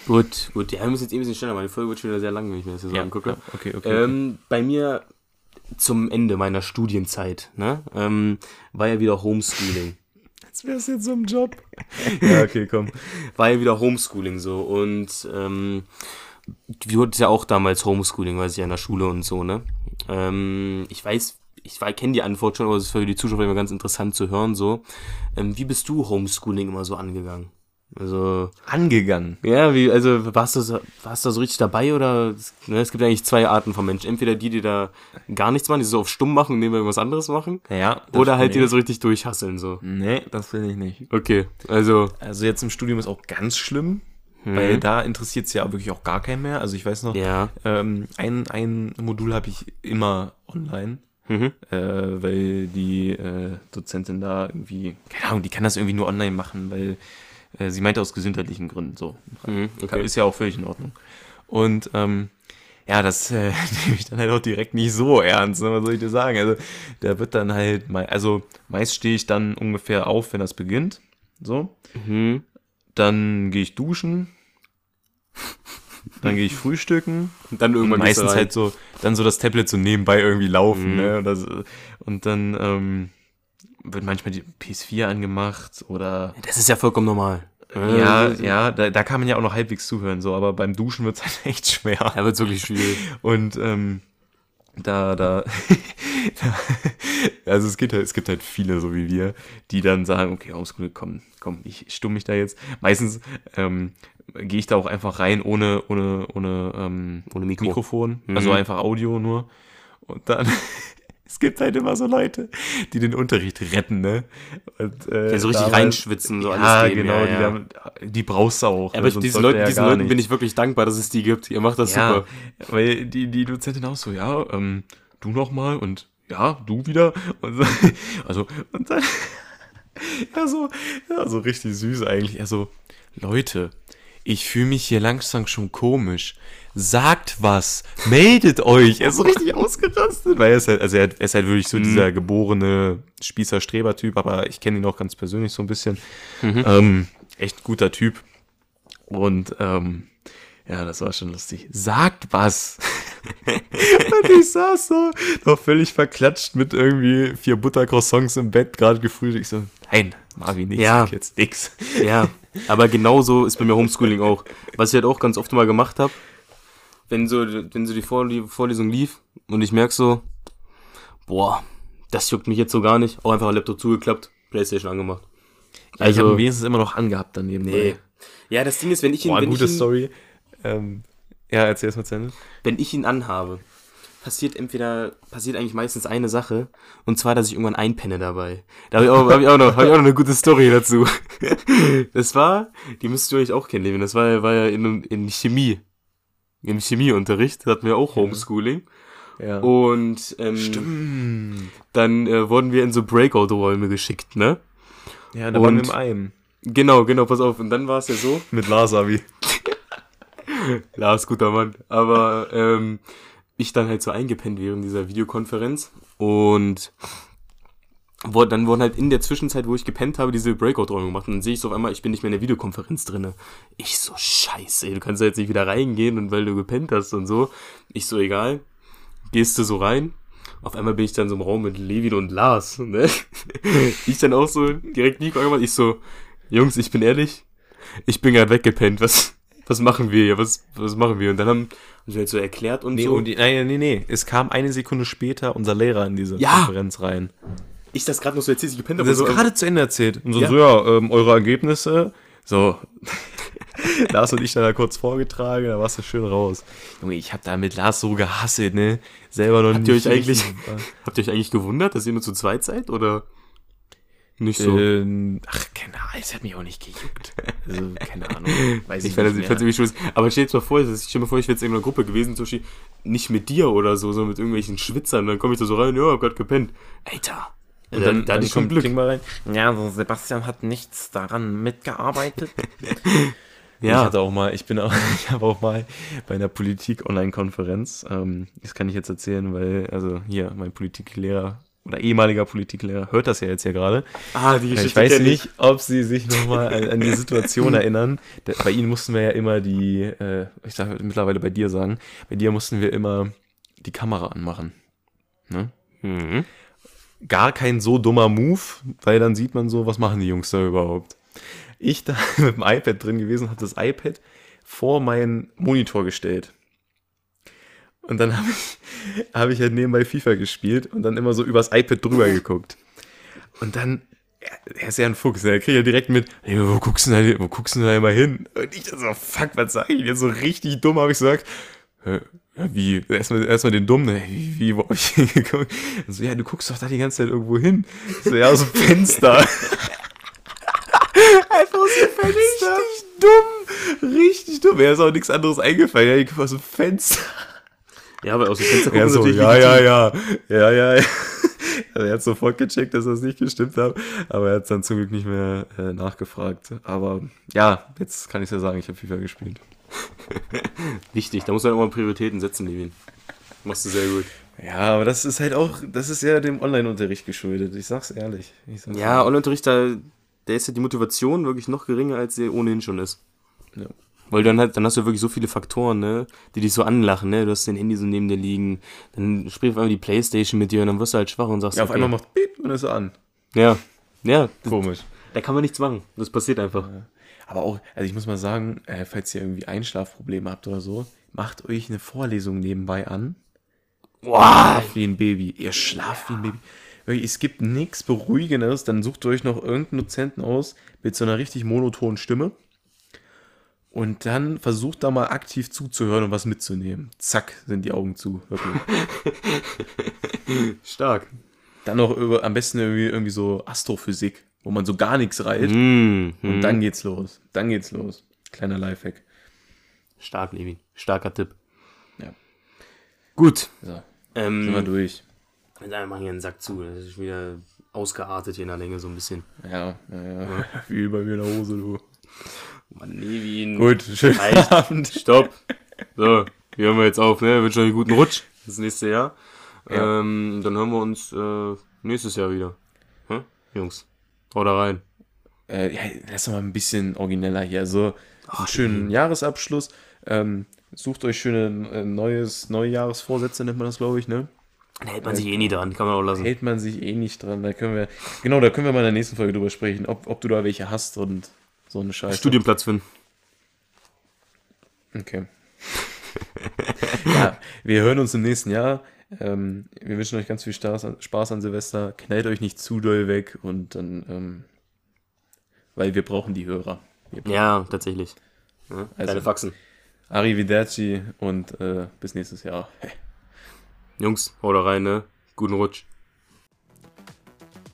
Gut, gut. Ja, wir müssen jetzt eh ein bisschen schneller, machen. die Folge wird schon wieder sehr lang, wenn ich mir das hier so angucke. ja, okay, okay. Ähm, bei mir zum Ende meiner Studienzeit, ne, ähm, war ja wieder Homeschooling. Jetzt wär's jetzt so im Job. [LAUGHS] ja, okay, komm. War ja wieder Homeschooling so und ähm, du hattest ja auch damals Homeschooling, weiß ich ja in der Schule und so, ne? Ähm, ich weiß, ich kenne die Antwort schon, aber es ist für die Zuschauer immer ganz interessant zu hören, so. Ähm, wie bist du Homeschooling immer so angegangen? Also, Angegangen. ja, wie, also warst du, so- warst du da so richtig dabei oder ne, es gibt eigentlich zwei Arten von Menschen. Entweder die, die da gar nichts machen, die so auf stumm machen und nebenbei irgendwas anderes machen. Ja. das Oder halt die nee. da so richtig durchhasseln, so. Nee, das will ich nicht. Okay, also. Also jetzt im Studium ist auch ganz schlimm, hm, weil da interessiert es ja wirklich auch gar keinen mehr. Also ich weiß noch, ja. ähm, ein, ein Modul habe ich immer online. Mhm. äh, weil die äh, Dozentin da irgendwie, keine Ahnung, die kann das irgendwie nur online machen, weil äh, sie meinte aus gesundheitlichen Gründen so. Mhm, okay. Ist ja auch völlig in Ordnung. Und ähm, ja, das äh, [LAUGHS] nehme ich dann halt auch direkt nicht so ernst, ne? was soll ich dir sagen? Also, da wird dann halt, mal, also meist stehe ich dann ungefähr auf, wenn das beginnt. So. Mhm. Dann gehe ich duschen. Dann gehe ich frühstücken. Und dann irgendwann du Meistens halt so, dann so das Tablet so nebenbei irgendwie laufen, Mhm. ne? Und, das, und dann ähm, wird manchmal die PS4 angemacht oder Das ist ja vollkommen normal. ja, ja, da, da kann man ja auch noch halbwegs zuhören, so, aber beim Duschen wird's halt [LAUGHS] echt schwer. Da wird's wirklich schwierig. Und ähm, da, da, [LAUGHS] da, also es gibt halt, es gibt halt viele, so wie wir, die dann sagen, okay, Homeschool, komm, komm, ich stumm mich da jetzt. Meistens ähm, gehe ich da auch einfach rein ohne, ohne, ohne, ähm, Ohne Mikro. Mikrofon, Mhm. also einfach Audio nur. Und dann, es gibt halt immer so Leute, die den Unterricht retten, ne? Und, äh, Ja, so richtig da- reinschwitzen, so ja, alles geben. genau, ja, die, ja. damit- die brauchst du auch. Ja, ne? aber sollte Leuten, er diesen Leuten nicht. bin ich wirklich dankbar, dass es die gibt. Ihr macht das ja, super. weil die, die Dozentin auch so, ja, ähm, du noch mal und ja, du wieder. Und so, [LAUGHS] also, und dann, [LAUGHS] ja, so, ja, so richtig süß eigentlich. Also, Leute, ich fühle mich hier langsam schon komisch. Sagt was, meldet euch. Er ist so richtig ausgerastet, weil er ist halt, also er, er ist halt wirklich so dieser geborene Spießer-Streber-Typ, aber ich kenne ihn auch ganz persönlich so ein bisschen. Ähm, echt guter Typ. Und ähm, ja, das war schon lustig. Sagt was. [LAUGHS] und ich saß so, noch völlig verklatscht mit irgendwie vier Buttercroissants im Bett, gerade gefrühstückt. Ich so, nein, Marvin, nix, Ja. jetzt nix. Ja, aber genauso ist bei mir Homeschooling auch. Was ich halt auch ganz oft mal gemacht habe, wenn so, wenn so die Vorlesung lief und ich merk so, boah, das juckt mich jetzt so gar nicht, auch einfach Laptop zugeklappt, Playstation angemacht. Ja, ich habe Also- ihn wenigstens immer noch angehabt daneben. Nee. Ja, das Ding ist, wenn ich ihn, Boah, wenn gute ich ihn, Story. Ähm, ja, erzähl erst mal zu Ende. wenn ich ihn anhabe, passiert entweder, passiert eigentlich meistens eine Sache, und zwar, dass ich irgendwann einpenne dabei. Da habe ich, auch- hab ich, auch noch- hab ich auch noch eine gute Story dazu. [LAUGHS] Das war, die müsst ihr euch auch kennen, Levin, das war, war ja in, in Chemie. Im Chemieunterricht hatten wir auch Homeschooling. Ja. Und ähm, Stimmt. dann äh, wurden wir in so Breakout-Räume geschickt, ne? Ja, da waren wir im Eim. Genau, genau, pass auf. Und dann war es ja so, Mit Lasavi. [LAUGHS] Lars, guter Mann. Aber ähm, ich dann halt so eingepennt während dieser Videokonferenz und wo, dann wurden halt in der Zwischenzeit, wo ich gepennt habe, diese Breakout-Räume gemacht. Und dann sehe ich so auf einmal, ich bin nicht mehr in der Videokonferenz drinne. Ich so, scheiße, du kannst da jetzt nicht wieder reingehen und weil du gepennt hast und so. Ich so, egal. Gehst du so rein. Auf einmal bin ich dann so im Raum mit Levin und Lars. Ne? [LAUGHS] Ich dann auch so direkt Nico angemacht. Ich so, Jungs, ich bin ehrlich, ich bin gerade weggepennt. Was, was machen wir hier? Was, was machen wir? Und dann haben sie halt so erklärt und Nee, so. und die, nein, nee, nee. Es kam eine Sekunde später unser Lehrer in diese Ja. Konferenz rein. ich das gerade noch so erzählt, ich gepennt habe. Das ist so, gerade zu Ende erzählt. Und so, Ja. so ja, ähm, eure Ergebnisse. So. [LAUGHS] Lars und ich dann da kurz vorgetragen, da warst du schön raus. Junge, ich hab da mit Lars so gehasselt, ne? Selber noch Habt ihr nicht. euch eigentlich, [LAUGHS] habt ihr euch eigentlich gewundert, dass ihr nur zu zweit seid? Oder nicht so? Ähm, ach, keine Ahnung, es hat mich auch nicht gejuckt. Also, keine [LAUGHS] Ahnung. Weiß ich, ich fand ich fand's mehr. irgendwie schön. Aber stell dir mal vor, ich stell mir vor, ich wäre jetzt in einer Gruppe gewesen, zum Beispiel nicht mit dir oder so, sondern mit irgendwelchen Schwitzern. Dann komme ich da so rein, ja, hab grad gepennt. Alter. Und dann, da dann hatte ich schon kommt Glück. Kling mal rein. Ja, so Sebastian hat nichts daran mitgearbeitet. [LAUGHS] Ich Ja, hatte auch mal, ich bin auch, [LAUGHS] ich habe auch mal bei einer Politik-Online-Konferenz, ähm, das kann ich jetzt erzählen, weil, also hier, mein Politiklehrer oder ehemaliger Politiklehrer hört das ja jetzt ja gerade. ah, die Geschichte ich weiß nicht, ob Sie sich nochmal an, an die Situation [LAUGHS] erinnern. Bei Ihnen mussten wir ja immer die, äh, ich sage mittlerweile bei dir sagen, bei dir mussten wir immer die Kamera anmachen. Ne? Mhm. Gar kein so dummer Move, weil dann sieht man so, was machen die Jungs da überhaupt. Ich da [LAUGHS] mit dem iPad drin gewesen, habe das iPad vor meinen Monitor gestellt. Und dann [LAUGHS] habe ich, hab ich halt nebenbei FIFA gespielt und dann immer so übers iPad drüber [LAUGHS] geguckt. Und dann, er, er ist ja ein Fuchs, ne? er kriegt ja direkt mit, hey, wo guckst du denn da, wo guckst du denn da immer hin? Und ich so, fuck, was sag ich jetzt? So richtig dumm habe ich gesagt, "Hä, ja, wie, erstmal, erstmal den Dummen, ne? wie, wie, wo hab ich [LAUGHS] hingeguckt? Und so, ja, du guckst doch da die ganze Zeit irgendwo hin. Ich so, ja, aus dem Fenster. Einfach aus dem Fenster. Richtig dumm, richtig dumm. Mir ist auch nichts anderes eingefallen. Ja, ich guck aus dem Fenster. Ja, aber aus dem Fenster gucken Ja, so, natürlich ja, ja, ja, ja, [LAUGHS] ja. Also er hat sofort gecheckt, dass das nicht gestimmt hat, aber er hat dann zum Glück nicht mehr äh, nachgefragt. Aber ja, jetzt kann ich ja sagen, ich habe FIFA gespielt. [LAUGHS] Wichtig, da muss man mal Prioritäten setzen, Levin. Machst du sehr gut. Ja, aber das ist halt auch, das ist ja dem Online-Unterricht geschuldet. Ich sag's ehrlich. Ich sag's Ja, Online-Unterricht, da, da ist ja die Motivation wirklich noch geringer, als sie ohnehin schon ist. Ja. Weil dann, halt, dann hast du wirklich so viele Faktoren, ne, die dich so anlachen, ne? Du hast dein Handy so neben dir liegen, dann spricht auf einmal die Playstation mit dir und dann wirst du halt schwach und sagst, Ja, auf okay. einmal macht Piep und ist an. Ja, ja, Komisch. da kann man nichts machen. Das passiert einfach. Aber auch, also ich muss mal sagen, äh, falls ihr irgendwie Einschlafprobleme habt oder so, macht euch eine Vorlesung nebenbei an. Boah, Schlaft wie ein Baby. Ihr schlaft wie ein Baby. Es gibt nichts Beruhigenderes. Dann sucht euch noch irgendeinen Dozenten aus mit so einer richtig monotonen Stimme. Und dann versucht da mal aktiv zuzuhören und was mitzunehmen. Zack, sind die Augen zu. Wirklich. [LAUGHS] stark. Dann noch über, am besten irgendwie, irgendwie so Astrophysik, wo man so gar nichts reilt. Mm, Und dann geht's los. Dann geht's los. Kleiner Lifehack. Stark, Levin. Starker Tipp. Ja. Gut. So, sind wir Ähm, durch. dann machen wir einen Sack zu. Das ist wieder ausgeartet hier in der Länge so ein bisschen. Ja, ja, ja. [LAUGHS] Wie bei mir in der Hose, du. Mann, Levin. Gut, schönen Reicht. Abend. Stopp. So, hier hören wir jetzt auf, ne? Wünsche euch einen guten Rutsch das nächste Jahr. Ja. Ähm, dann hören wir uns äh, nächstes Jahr wieder. Hä? Jungs, haut da rein. Äh, ja, lass doch mal ein bisschen origineller hier. So einen schönen Jahresabschluss. Ähm, sucht euch schöne äh, neues, Neujahresvorsätze, nennt man das, glaube ich, ne? Da hält man sich eh nie dran, kann man auch lassen. Hält man sich eh nicht dran. Da können wir, genau, da können wir mal in der nächsten Folge drüber sprechen, ob, ob du da welche hast und so eine Scheiße. Studienplatz finden. Okay. [LAUGHS] ja, wir hören uns im nächsten Jahr. Ähm, wir wünschen euch ganz viel Spaß an, Spaß an Silvester. Knallt euch nicht zu doll weg und dann, ähm, weil wir brauchen die Hörer. Brauchen Ja, tatsächlich. Ja, Also- Keine Faxen. Arrivederci und äh, bis nächstes Jahr. Jungs, haut da rein, ne? Guten Rutsch.